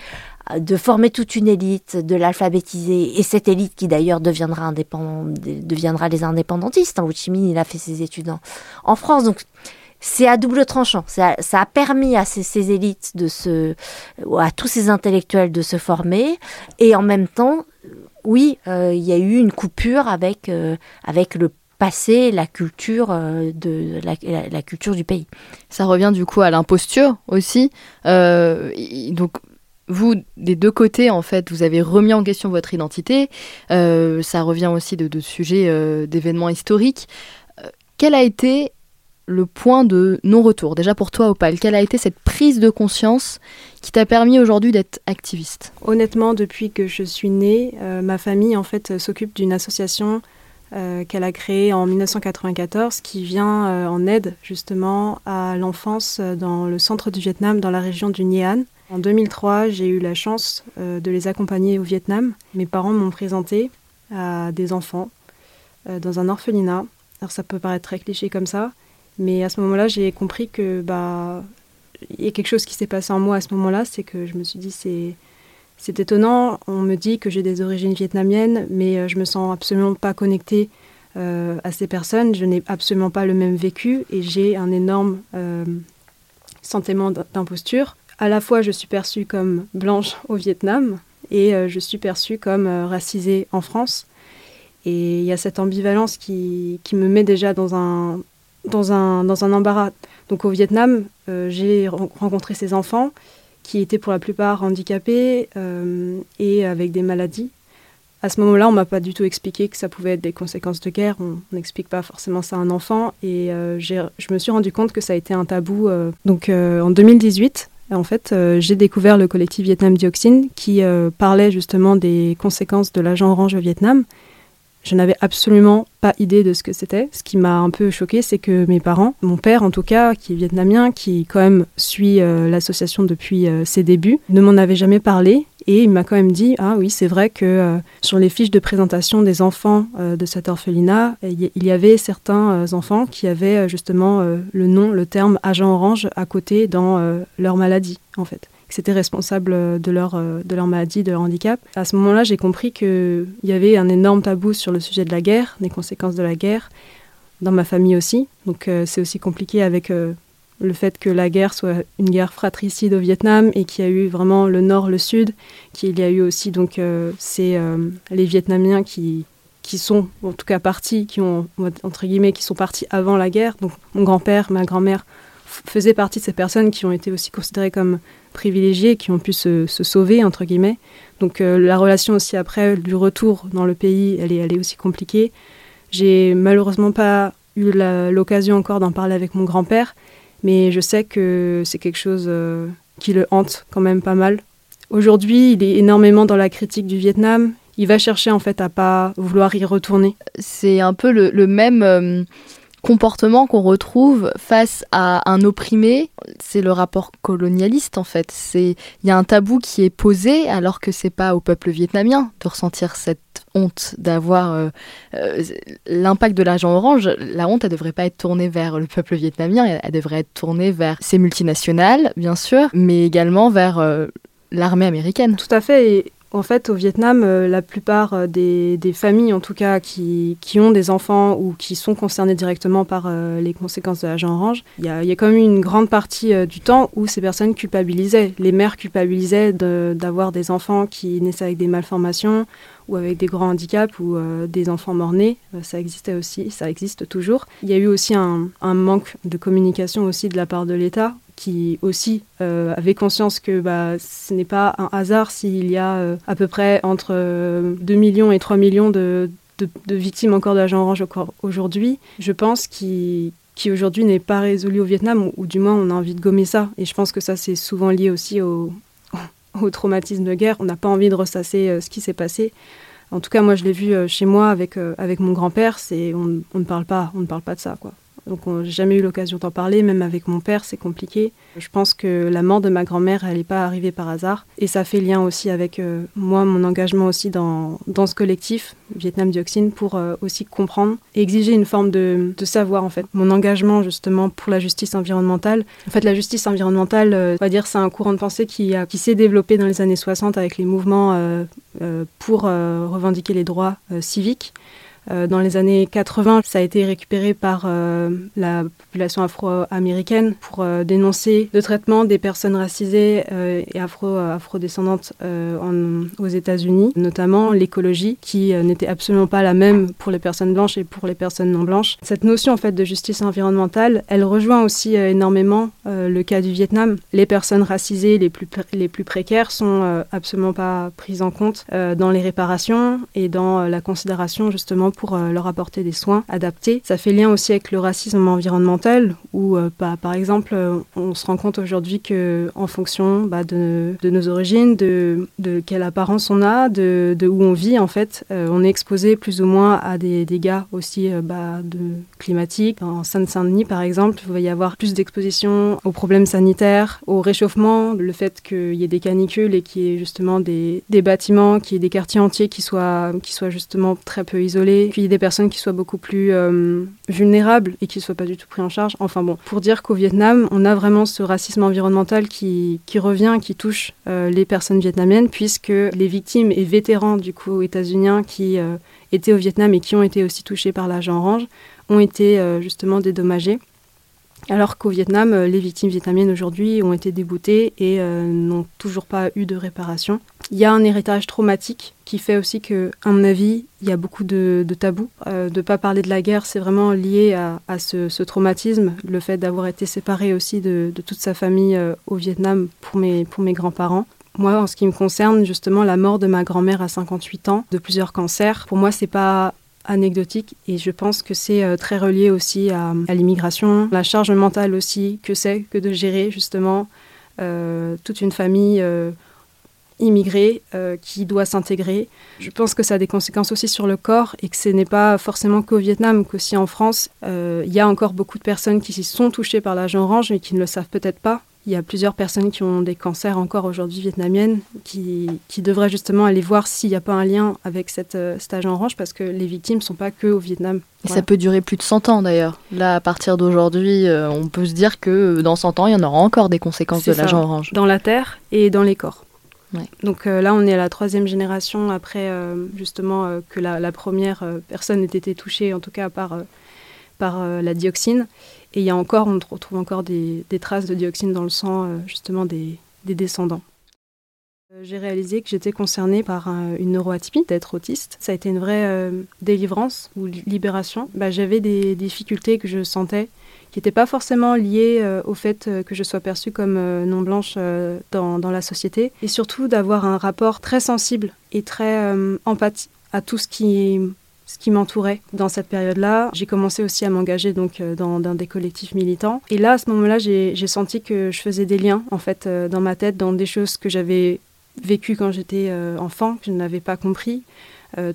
euh, de former toute une élite, de l'alphabétiser, et cette élite qui d'ailleurs deviendra indépendante, deviendra les indépendantistes. hein. Ho Chi Minh, il a fait ses études en, en France, donc c'est à double tranchant. Ça, a permis à ces, élites de se, à tous ces intellectuels de se former, et en même temps, oui, euh, il y a eu une coupure avec euh, avec le passé, la culture euh, de la, culture du pays. Ça revient du coup à l'imposture aussi. Donc, vous, des deux côtés, en fait, vous avez remis en question votre identité. Ça revient aussi de, sujets, d'événements historiques. Euh, quel a été le point de non-retour Déjà pour toi, Opal, quelle a été cette prise de conscience qui t'a permis aujourd'hui d'être activiste? Honnêtement, depuis que je suis née, euh, ma famille en fait s'occupe d'une association euh, qu'elle a créée en 1994 qui vient euh, en aide justement à l'enfance dans le centre du Vietnam, dans la région du Nha An. En 2003, j'ai eu la chance de les accompagner au Vietnam. Mes parents m'ont présenté à des enfants dans un orphelinat. Alors ça peut paraître très cliché comme ça, mais à ce moment-là, j'ai compris que bah il y a quelque chose qui s'est passé en moi à ce moment-là, c'est que je me suis dit c'est c'est étonnant. On me dit que j'ai des origines vietnamiennes, mais euh, je me sens absolument pas connectée euh, à ces personnes. Je n'ai absolument pas le même vécu et j'ai un énorme euh, sentiment d'imposture. À la fois, je suis perçue comme blanche au Vietnam et je suis perçue comme racisée en France. Et il y a cette ambivalence qui, qui me met déjà dans un, dans un, dans un embarras. Donc au Vietnam, euh, j'ai ren- rencontré ces enfants qui étaient pour la plupart handicapés euh, et avec des maladies. À ce moment-là, on m'a pas du tout expliqué que ça pouvait être des conséquences de guerre. On n'explique pas forcément ça à un enfant. Et euh, je me suis rendu compte que ça a été un tabou. Donc en 2018, en fait, j'ai découvert le collectif Vietnam Dioxine qui parlait justement des conséquences de l'agent orange au Vietnam. Je n'avais absolument pas idée de ce que c'était. Ce qui m'a un peu choqué, c'est que mes parents, mon père en tout cas, qui est vietnamien, qui quand même suit euh, l'association depuis euh, ses débuts, ne m'en avait jamais parlé. Et il m'a quand même dit Ah oui, c'est vrai que euh, sur les fiches de présentation des enfants de cet orphelinat, il y- avait certains enfants qui avaient justement le nom, le terme agent orange à côté dans leur maladie, en fait que c'était responsable euh, de leur, euh, de leur maladie, de leur handicap. À ce moment-là, j'ai compris qu'il y avait un énorme tabou sur le sujet de la guerre, des conséquences de la guerre, dans ma famille aussi. Donc euh, c'est aussi compliqué avec le fait que la guerre soit une guerre fratricide au Vietnam et qu'il y a eu vraiment le nord, le sud, qu'il y a eu aussi donc c'est les Vietnamiens qui qui sont en tout cas partis, qui ont entre guillemets qui sont partis avant la guerre. Donc mon grand-père, ma grand-mère faisaient partie de ces personnes qui ont été aussi considérées comme privilégiés, qui ont pu se, sauver entre guillemets. Donc euh, la relation aussi après du retour dans le pays, elle est, elle est aussi compliquée. J'ai malheureusement pas eu l'occasion encore d'en parler avec mon grand-père, mais je sais que c'est quelque chose euh, qui le hante quand même pas mal. Aujourd'hui, il est énormément dans la critique du Vietnam. Il va chercher en fait à pas vouloir y retourner. C'est un peu le, le même euh, comportement qu'on retrouve face à un opprimé. C'est le rapport colonialiste en fait. C'est il y a un tabou qui est posé alors que c'est pas au peuple vietnamien de ressentir cette honte d'avoir euh, euh, l'impact de l'agent orange. La honte, elle devrait pas être tournée vers le peuple vietnamien, elle, devrait être tournée vers ces multinationales, bien sûr, mais également vers euh, l'armée américaine. Tout à fait. En fait, au Vietnam, euh, la plupart euh, des, familles, en tout cas, qui, qui ont des enfants ou qui sont concernées directement par euh, les conséquences de l'agent orange, il y y a quand même une grande partie du temps où ces personnes culpabilisaient. Les mères culpabilisaient d'avoir des enfants qui naissaient avec des malformations ou avec des grands handicaps ou des enfants morts-nés. Ça existait aussi, ça existe toujours. Il y a eu aussi un, un manque de communication aussi de la part de l'État qui aussi euh, avait conscience que bah, ce n'est pas un hasard s'il y a euh, à peu près entre euh, 2 millions et 3 millions de, de- de victimes encore d'agents orange encore aujourd'hui. Je pense qui qui aujourd'hui n'est pas résolu au Vietnam, ou, du moins on a envie de gommer ça. Et je pense que ça c'est souvent lié aussi au, au traumatisme de guerre. On n'a pas envie de ressasser euh, ce qui s'est passé. En tout cas, moi je l'ai vu euh, chez moi avec, euh, avec mon grand-père, on, on ne parle pas, on ne parle pas de ça quoi. Donc on- j'ai jamais eu l'occasion d'en parler, même avec mon père, c'est compliqué. Je pense que la mort de ma grand-mère, elle n'est pas arrivée par hasard. Et ça fait lien aussi avec euh, moi, mon engagement aussi dans, ce collectif, Vietnam Dioxine, pour euh, aussi comprendre et exiger une forme de, savoir, en fait. Mon engagement, justement, pour la justice environnementale. En fait, la justice environnementale, euh, on va dire, c'est un courant de pensée qui, s'est développé dans les années 60 avec les mouvements pour revendiquer les droits civiques. Euh, dans les années 80, ça a été récupéré par euh, la population afro-américaine pour euh, dénoncer le traitement des personnes racisées et afro, afrodescendantes en- aux États-Unis, notamment l'écologie, qui n'était absolument pas la même pour les personnes blanches et pour les personnes non blanches. Cette notion en fait de justice environnementale, elle rejoint aussi énormément le cas du Vietnam. Les personnes racisées les plus, les plus précaires sont absolument pas prises en compte dans les réparations et dans la considération justement pour euh, leur apporter des soins adaptés. Ça fait lien aussi avec le racisme environnemental où, euh, bah, par exemple, euh, on se rend compte aujourd'hui que en fonction bah, de, nos origines, de, quelle apparence on a, de, où on vit, en fait, on est exposé plus ou moins à des dégâts aussi bah, de climatiques. En Seine-Saint-Denis, par exemple, il va y avoir plus d'exposition aux problèmes sanitaires, au réchauffement, le fait qu'il y ait des canicules et qu'il y ait justement des, des bâtiments, qu'il y ait des quartiers entiers qui soient, qui soient justement très peu isolés, qu'il y ait des personnes qui soient beaucoup plus euh, vulnérables et qui ne soient pas du tout pris en charge. Enfin bon, pour dire qu'au Vietnam, on a vraiment ce racisme environnemental qui, revient, qui touche euh, les personnes vietnamiennes, puisque les victimes et vétérans du coup états-uniens qui euh, étaient au Vietnam et qui ont été aussi touchés par l'agent orange ont été justement dédommagés. Alors qu'au Vietnam, euh, les victimes vietnamiennes aujourd'hui ont été déboutées et euh, n'ont toujours pas eu de réparation. Il y a un héritage traumatique qui fait aussi que, mon avis, il y a beaucoup de, tabous. Euh, de ne pas parler de la guerre, c'est vraiment lié à, ce, traumatisme, le fait d'avoir été séparé aussi de, toute sa famille au Vietnam pour mes, pour mes grands-parents. Moi, en ce qui me concerne, justement, la mort de ma grand-mère à 58 ans, de plusieurs cancers, pour moi, c'est pas anecdotique et je pense que c'est euh, très relié aussi à, l'immigration, la charge mentale aussi que c'est que de gérer justement euh, toute une famille euh, immigrée qui doit s'intégrer. Je pense que ça a des conséquences aussi sur le corps et que ce n'est pas forcément qu'au Vietnam, qu'aussi en France. Il y a encore beaucoup de personnes qui s'y sont touchées par l'agent orange mais qui ne le savent peut-être pas. Il y a plusieurs personnes qui ont des cancers encore aujourd'hui vietnamiennes qui, qui devraient justement aller voir s'il n'y a pas un lien avec cette, euh, cet agent orange parce que les victimes ne sont pas que au Vietnam. Et Voilà. ça peut durer plus de 100 ans d'ailleurs. Là, à partir d'aujourd'hui, euh, on peut se dire que euh, dans 100 ans, il y en aura encore des conséquences de l'agent orange. dans la terre et dans les corps. Ouais. Donc euh, là, on est à la troisième génération après justement que la, la première personne ait été touchée, en tout cas par, par euh, la dioxine. Et il y a encore, on retrouve encore des, traces de dioxine dans le sang euh, justement des, des descendants. Euh, J'ai réalisé que j'étais concernée par un- une neuroatypie, d'être autiste. Ça a été une vraie délivrance ou li- libération. Bah, J'avais des difficultés que je sentais qui n'étaient pas forcément liées au fait que je sois perçue comme non blanche dans, dans la société. Et surtout d'avoir un rapport très sensible et très empathique à tout ce qui ce qui m'entourait dans cette période-là. J'ai commencé aussi à m'engager donc euh, dans, des collectifs militants. Et là, à ce moment-là, j'ai senti que je faisais des liens en fait euh, dans ma tête, dans des choses que j'avais vécues quand j'étais euh, enfant, que je n'avais pas compris.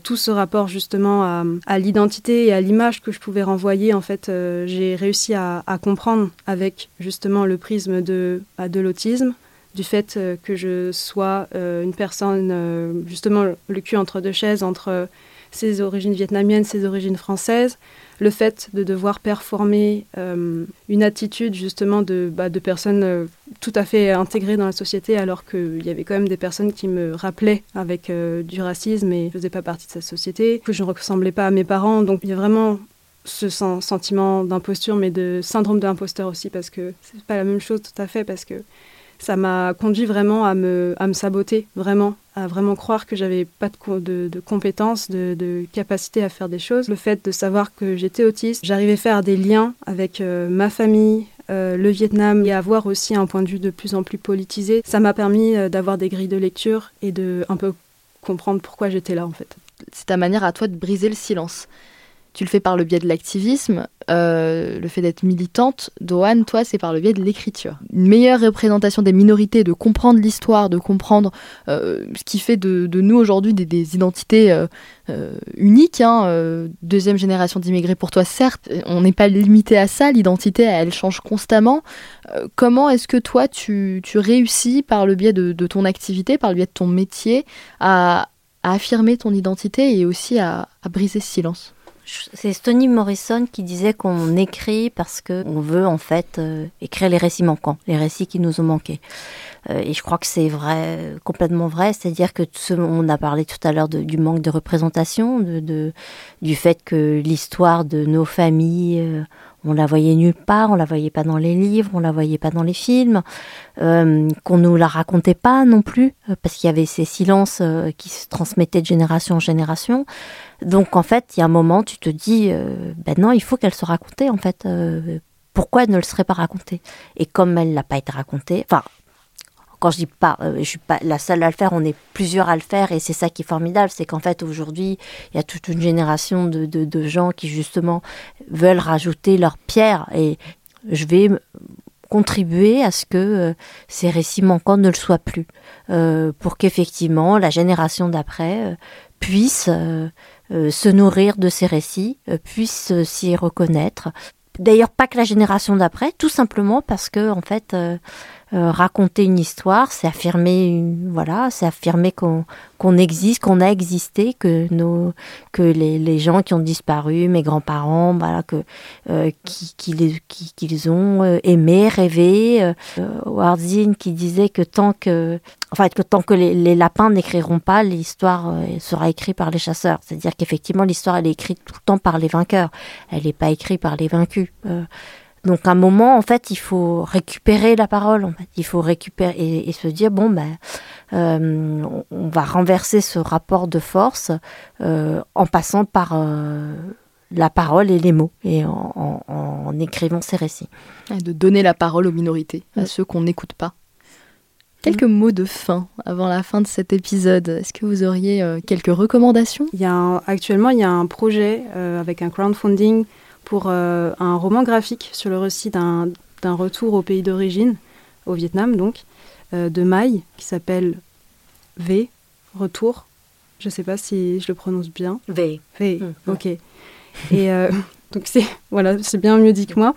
Tout ce rapport justement à, l'identité et à l'image que je pouvais renvoyer, en fait, j'ai réussi à, comprendre avec justement le prisme de, bah, de l'autisme, du fait que je sois une personne justement le cul entre deux chaises, entre ses origines vietnamiennes, ses origines françaises, le fait de devoir performer euh, une attitude justement de, bah, de personnes euh, tout à fait intégrées dans la société alors qu'il y avait quand même des personnes qui me rappelaient avec euh, du racisme et je faisais pas partie de cette société, que je ne ressemblais pas à mes parents. Donc il y a vraiment ce sen- sentiment d'imposture mais de syndrome d'imposteur aussi parce que c'est pas la même chose tout à fait parce que ça m'a conduit vraiment à me, à me saboter, vraiment, à vraiment croire que j'avais pas de, de, de compétences, de, de capacité à faire des choses. Le fait de savoir que j'étais autiste, j'arrivais à faire des liens avec euh, ma famille, euh, le Vietnam et avoir aussi un point de vue de plus en plus politisé, ça m'a permis euh, d'avoir des grilles de lecture et de un peu comprendre pourquoi j'étais là en fait. C'est ta manière à toi de briser le silence. Tu le fais par le biais de l'activisme, euh, le fait d'être militante. Dohan, toi, c'est par le biais de l'écriture. Une meilleure représentation des minorités, de comprendre l'histoire, de comprendre euh, ce qui fait de, nous aujourd'hui des, identités euh, uniques. hein, deuxième génération d'immigrés pour toi, certes, on n'est pas limité à ça. L'identité, elle change constamment. Comment est-ce que toi, tu, réussis par le biais de, ton activité, par le biais de ton métier, à, affirmer ton identité et aussi à briser ce silence? C'est Stony Morrison qui disait qu'on écrit parce que on veut en fait euh, écrire les récits manquants, les récits qui nous ont manqué. Euh, et je crois que c'est vrai, complètement vrai. C'est-à-dire que ce- on a parlé tout à l'heure du manque de représentation, de- du fait que l'histoire de nos familles, euh, on la voyait nulle part, on la voyait pas dans les livres, on la voyait pas dans les films, euh, qu'on nous la racontait pas non plus, euh, parce qu'il y avait ces silences euh, qui se transmettaient de génération en génération. Donc en fait, il y a un moment, tu te dis, ben non, il faut qu'elle soit racontée en fait. Pourquoi elle ne le serait pas racontée? Et comme elle n'a pas été racontée, enfin, quand je dis pas, euh, je suis pas la seule à le faire, on est plusieurs à le faire, et c'est ça qui est formidable, c'est qu'en fait aujourd'hui, il y a toute une génération de, gens qui justement veulent rajouter leur pierre, et je vais contribuer à ce que euh, ces récits manquants ne le soient plus, euh, pour qu'effectivement la génération d'après puisse se nourrir de ces récits, puisse s'y reconnaître. D'ailleurs, pas que la génération d'après, tout simplement parce que en fait, euh, raconter une histoire, c'est affirmer, voilà, c'est affirmer qu'on qu'on existe, qu'on a existé, que nos, que les, les gens qui ont disparu, mes grands-parents, voilà, que euh, qui, qui qui, qu'ils ont euh, aimé, rêvé. Euh, Howard Zinn qui disait que tant que, enfin, que tant que les, les lapins n'écriront pas, l'histoire sera écrite par les chasseurs. C'est-à-dire qu'effectivement, l'histoire elle est écrite tout le temps par les vainqueurs. Elle n'est pas écrite par les vaincus. Euh, Donc à un moment, en fait, il faut récupérer la parole. En fait. Il faut récupérer et, et se dire bon ben, euh, on- va renverser ce rapport de force euh, en passant par euh, la parole et les mots et en, en- en écrivant ces récits. Et de donner la parole aux minorités, à Mm. ceux qu'on n'écoute pas. Quelques mots de fin avant la fin de cet épisode. Est-ce que vous auriez euh, quelques recommandations? Il y a un- actuellement, il y a un projet euh, avec un crowdfunding pour euh, un roman graphique sur le récit d'un d'un retour au pays d'origine, au Vietnam donc, euh, de Mai, qui s'appelle V, Retour. Je ne sais pas si je le prononce bien. V. V, Mm. ok. Et euh, donc c'est voilà, c'est bien mieux dit que moi.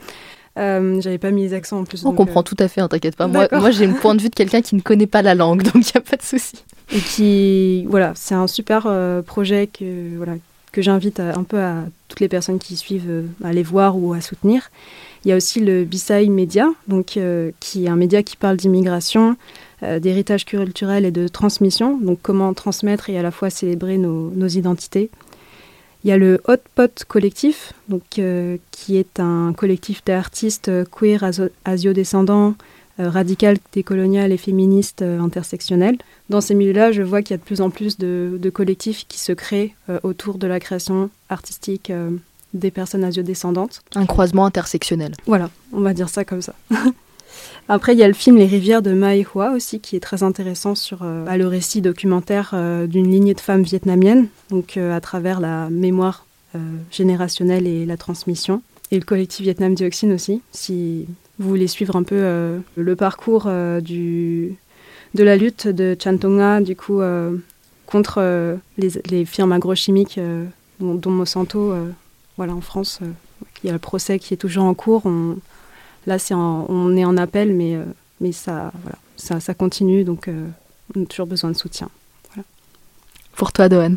Euh, J'avais pas mis les accents en plus. On donc, comprend euh, tout à fait, hein, t'inquiète pas. Moi, j'ai le point de vue de quelqu'un qui ne connaît pas la langue, donc il n'y a pas de souci. et qui voilà c'est un super euh, projet que voilà que j'invite à- un peu à toutes les personnes qui suivent euh, à aller voir ou à soutenir. Il y a aussi le Bisai Media donc euh, qui est un média qui parle d'immigration euh, d'héritage culturel et de transmission. Donc comment transmettre et à la fois célébrer nos, identités. Il y a le Hot Pot Collectif, donc, euh, qui est un collectif d'artistes euh, queer, asio-descendants, euh, radicales, décoloniales et féministes euh, intersectionnelles. Dans ces milieux-là, je vois qu'il y a de plus en plus de, de collectifs qui se créent euh, autour de la création artistique euh, des personnes asio-descendantes. Un croisement intersectionnel. Voilà, on va dire ça comme ça. Après, il y a le film Les rivières de Mai Hoa aussi, qui est très intéressant sur euh, bah, le récit documentaire euh, d'une lignée de femmes vietnamiennes, donc euh, à travers la mémoire euh, générationnelle et la transmission. Et le collectif Vietnam Dioxine aussi, si vous voulez suivre un peu euh, le parcours euh, de la lutte de Chan Tonga, du coup, euh, contre les, firmes agrochimiques, dont, Monsanto, voilà, en France. il y a le procès qui est toujours en cours. Là, on est en appel, mais, ça, continue, donc on a toujours besoin de soutien. Pour toi, Dohan.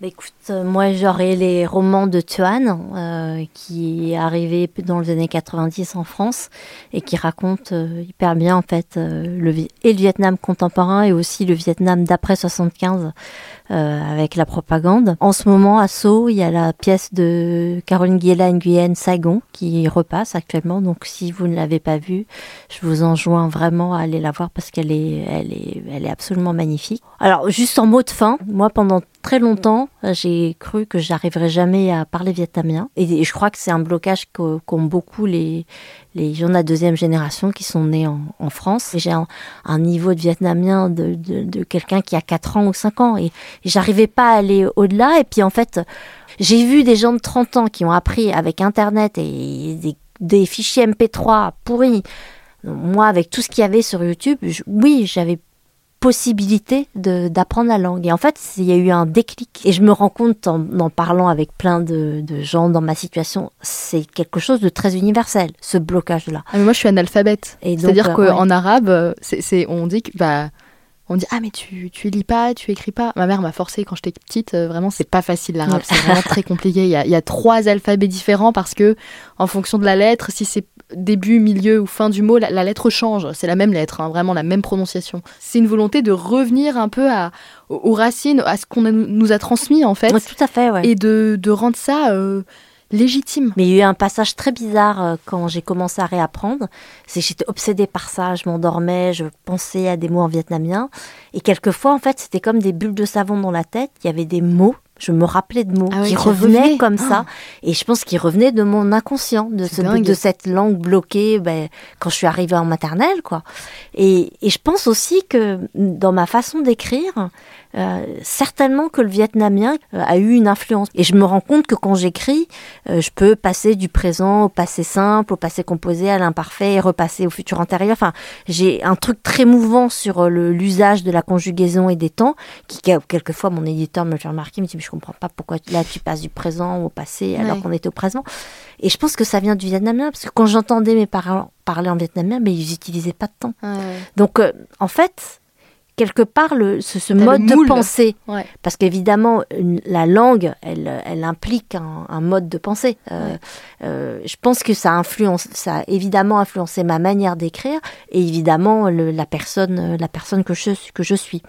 Bah, écoute, euh, moi j'aurais les romans de Tuan, euh, qui est arrivé dans les années 90 en France et qui raconte euh, hyper bien en fait euh, le, et le Vietnam contemporain et aussi le Vietnam d'après 75 euh, avec la propagande. En ce moment à Sceaux, il y a la pièce de Caroline Guéla Nguyen Saigon qui repasse actuellement. Donc si vous ne l'avez pas vue, je vous enjoins vraiment à aller la voir parce qu'elle est, elle est, elle est absolument magnifique. Alors juste en mot de fin, moi pendant très longtemps, euh, j'ai cru que j'arriverais jamais à parler vietnamien. Et, je crois que c'est un blocage qu'o- qu'ont beaucoup les, les gens de la deuxième génération qui sont nés en, France. J'ai un, niveau de vietnamien de, quelqu'un qui a 4 ans ou 5 ans. Et, j'arrivais pas à aller au-delà. Et puis en fait, j'ai vu des gens de 30 ans qui ont appris avec Internet et des, fichiers MP3 pourris. Moi, avec tout ce qu'il y avait sur YouTube, oui, j'avais possibilité de- d'apprendre la langue. Et en fait, il y a eu un déclic. Et je me rends compte en, en parlant avec plein de, de gens dans ma situation, c'est quelque chose de très universel, ce blocage-là. Ah, mais moi, je suis analphabète. C'est-à-dire euh, qu'en ouais. arabe, c'est, on dit que bah, on dit ah mais tu tu lis pas, tu écris pas. Ma mère m'a forcé quand j'étais petite. euh, vraiment, c'est pas facile l'arabe. C'est vraiment très compliqué. Il y, a, il y a trois alphabets différents parce que en fonction de la lettre, si c'est début, milieu ou fin du mot, la, la lettre change. C'est la même lettre, hein, vraiment la même prononciation. C'est une volonté de revenir un peu à, aux, aux racines, à ce qu'on nous a transmis en fait, tout à fait, ouais. et de, de rendre ça euh, légitime. Mais il y a eu un passage très bizarre euh, quand j'ai commencé à réapprendre. C'est que j'étais obsédée par ça. Je m'endormais, je pensais à des mots en vietnamien. Et quelquefois, en fait, c'était comme des bulles de savon dans la tête. Il y avait des mots. Je me rappelais de mots Ah qui revenaient comme ça. Et je pense qu'ils revenaient de mon inconscient, de, ce, de cette langue bloquée ben, quand je suis arrivée en maternelle. quoi. Et, et je pense aussi que dans ma façon d'écrire, euh, certainement que le vietnamien euh, a eu une influence. Et je me rends compte que quand j'écris, euh, je peux passer du présent au passé simple, au passé composé, à l'imparfait et repasser au futur antérieur. Enfin, j'ai un truc très mouvant sur l'usage de la conjugaison et des temps, qui quel- quelquefois mon éditeur me fait remarquer, il me dit mais je comprends pas pourquoi là tu passes du présent au passé alors Ouais. qu'on était au présent. Et je pense que ça vient du vietnamien parce que quand j'entendais mes parents parler en vietnamien, mais ils utilisaient pas de temps. Donc en fait, quelque part le, ce, ce T'as le mode de pensée Ouais. parce qu'évidemment, la langue, elle, elle implique un, un mode de pensée. Euh, euh, je pense que ça influence, ça a évidemment influencé ma manière d'écrire et évidemment le- la personne, la personne que je, que je suis.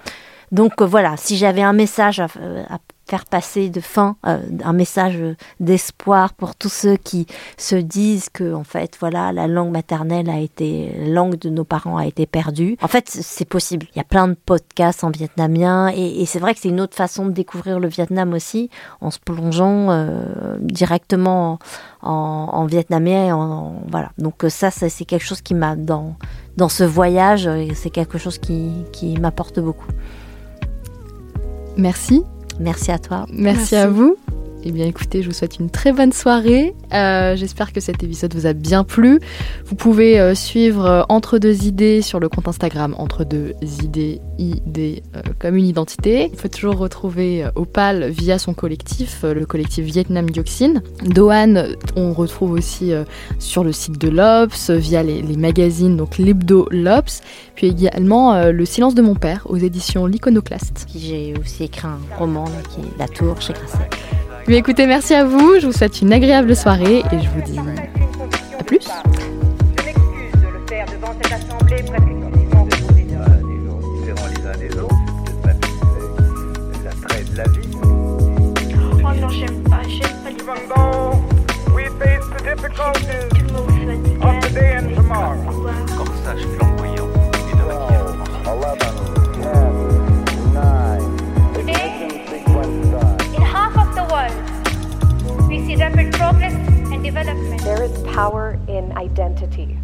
Donc euh, voilà, si j'avais un message à, à faire passer de fin euh, un message d'espoir pour tous ceux qui se disent que en fait voilà la langue maternelle a été la langue de nos parents a été perdue. En fait c'est possible. Il y a plein de podcasts en vietnamien et, c'est vrai que c'est une autre façon de découvrir le Vietnam aussi en se plongeant euh, directement en, en vietnamien. En, en- voilà. Donc euh, ça, ça, c'est quelque chose qui m'a dans dans ce voyage, c'est quelque chose qui, qui m'apporte beaucoup. Merci. Merci à toi. Merci, Merci. à vous. Eh bien écoutez, je vous souhaite une très bonne soirée. Euh, J'espère que cet épisode vous a bien plu. Vous pouvez euh, suivre euh, Entre deux idées sur le compte Instagram Entre deux idées, idées comme une identité. Il faut toujours retrouver Opal via son collectif, le collectif Vietnam Dioxine. Dohan, euh, on retrouve aussi sur le site de l'Obs, via les, magazines, donc l'hebdo l'Obs, puis également Le silence de mon père aux éditions L'Iconoclaste. J'ai aussi écrit un roman qui est La Tour chez Grasset. Mais écoutez, merci à vous, je vous souhaite une agréable soirée et je vous dis à plus. Je m'excuse de le faire devant see rapid progress and development. There is power in identity.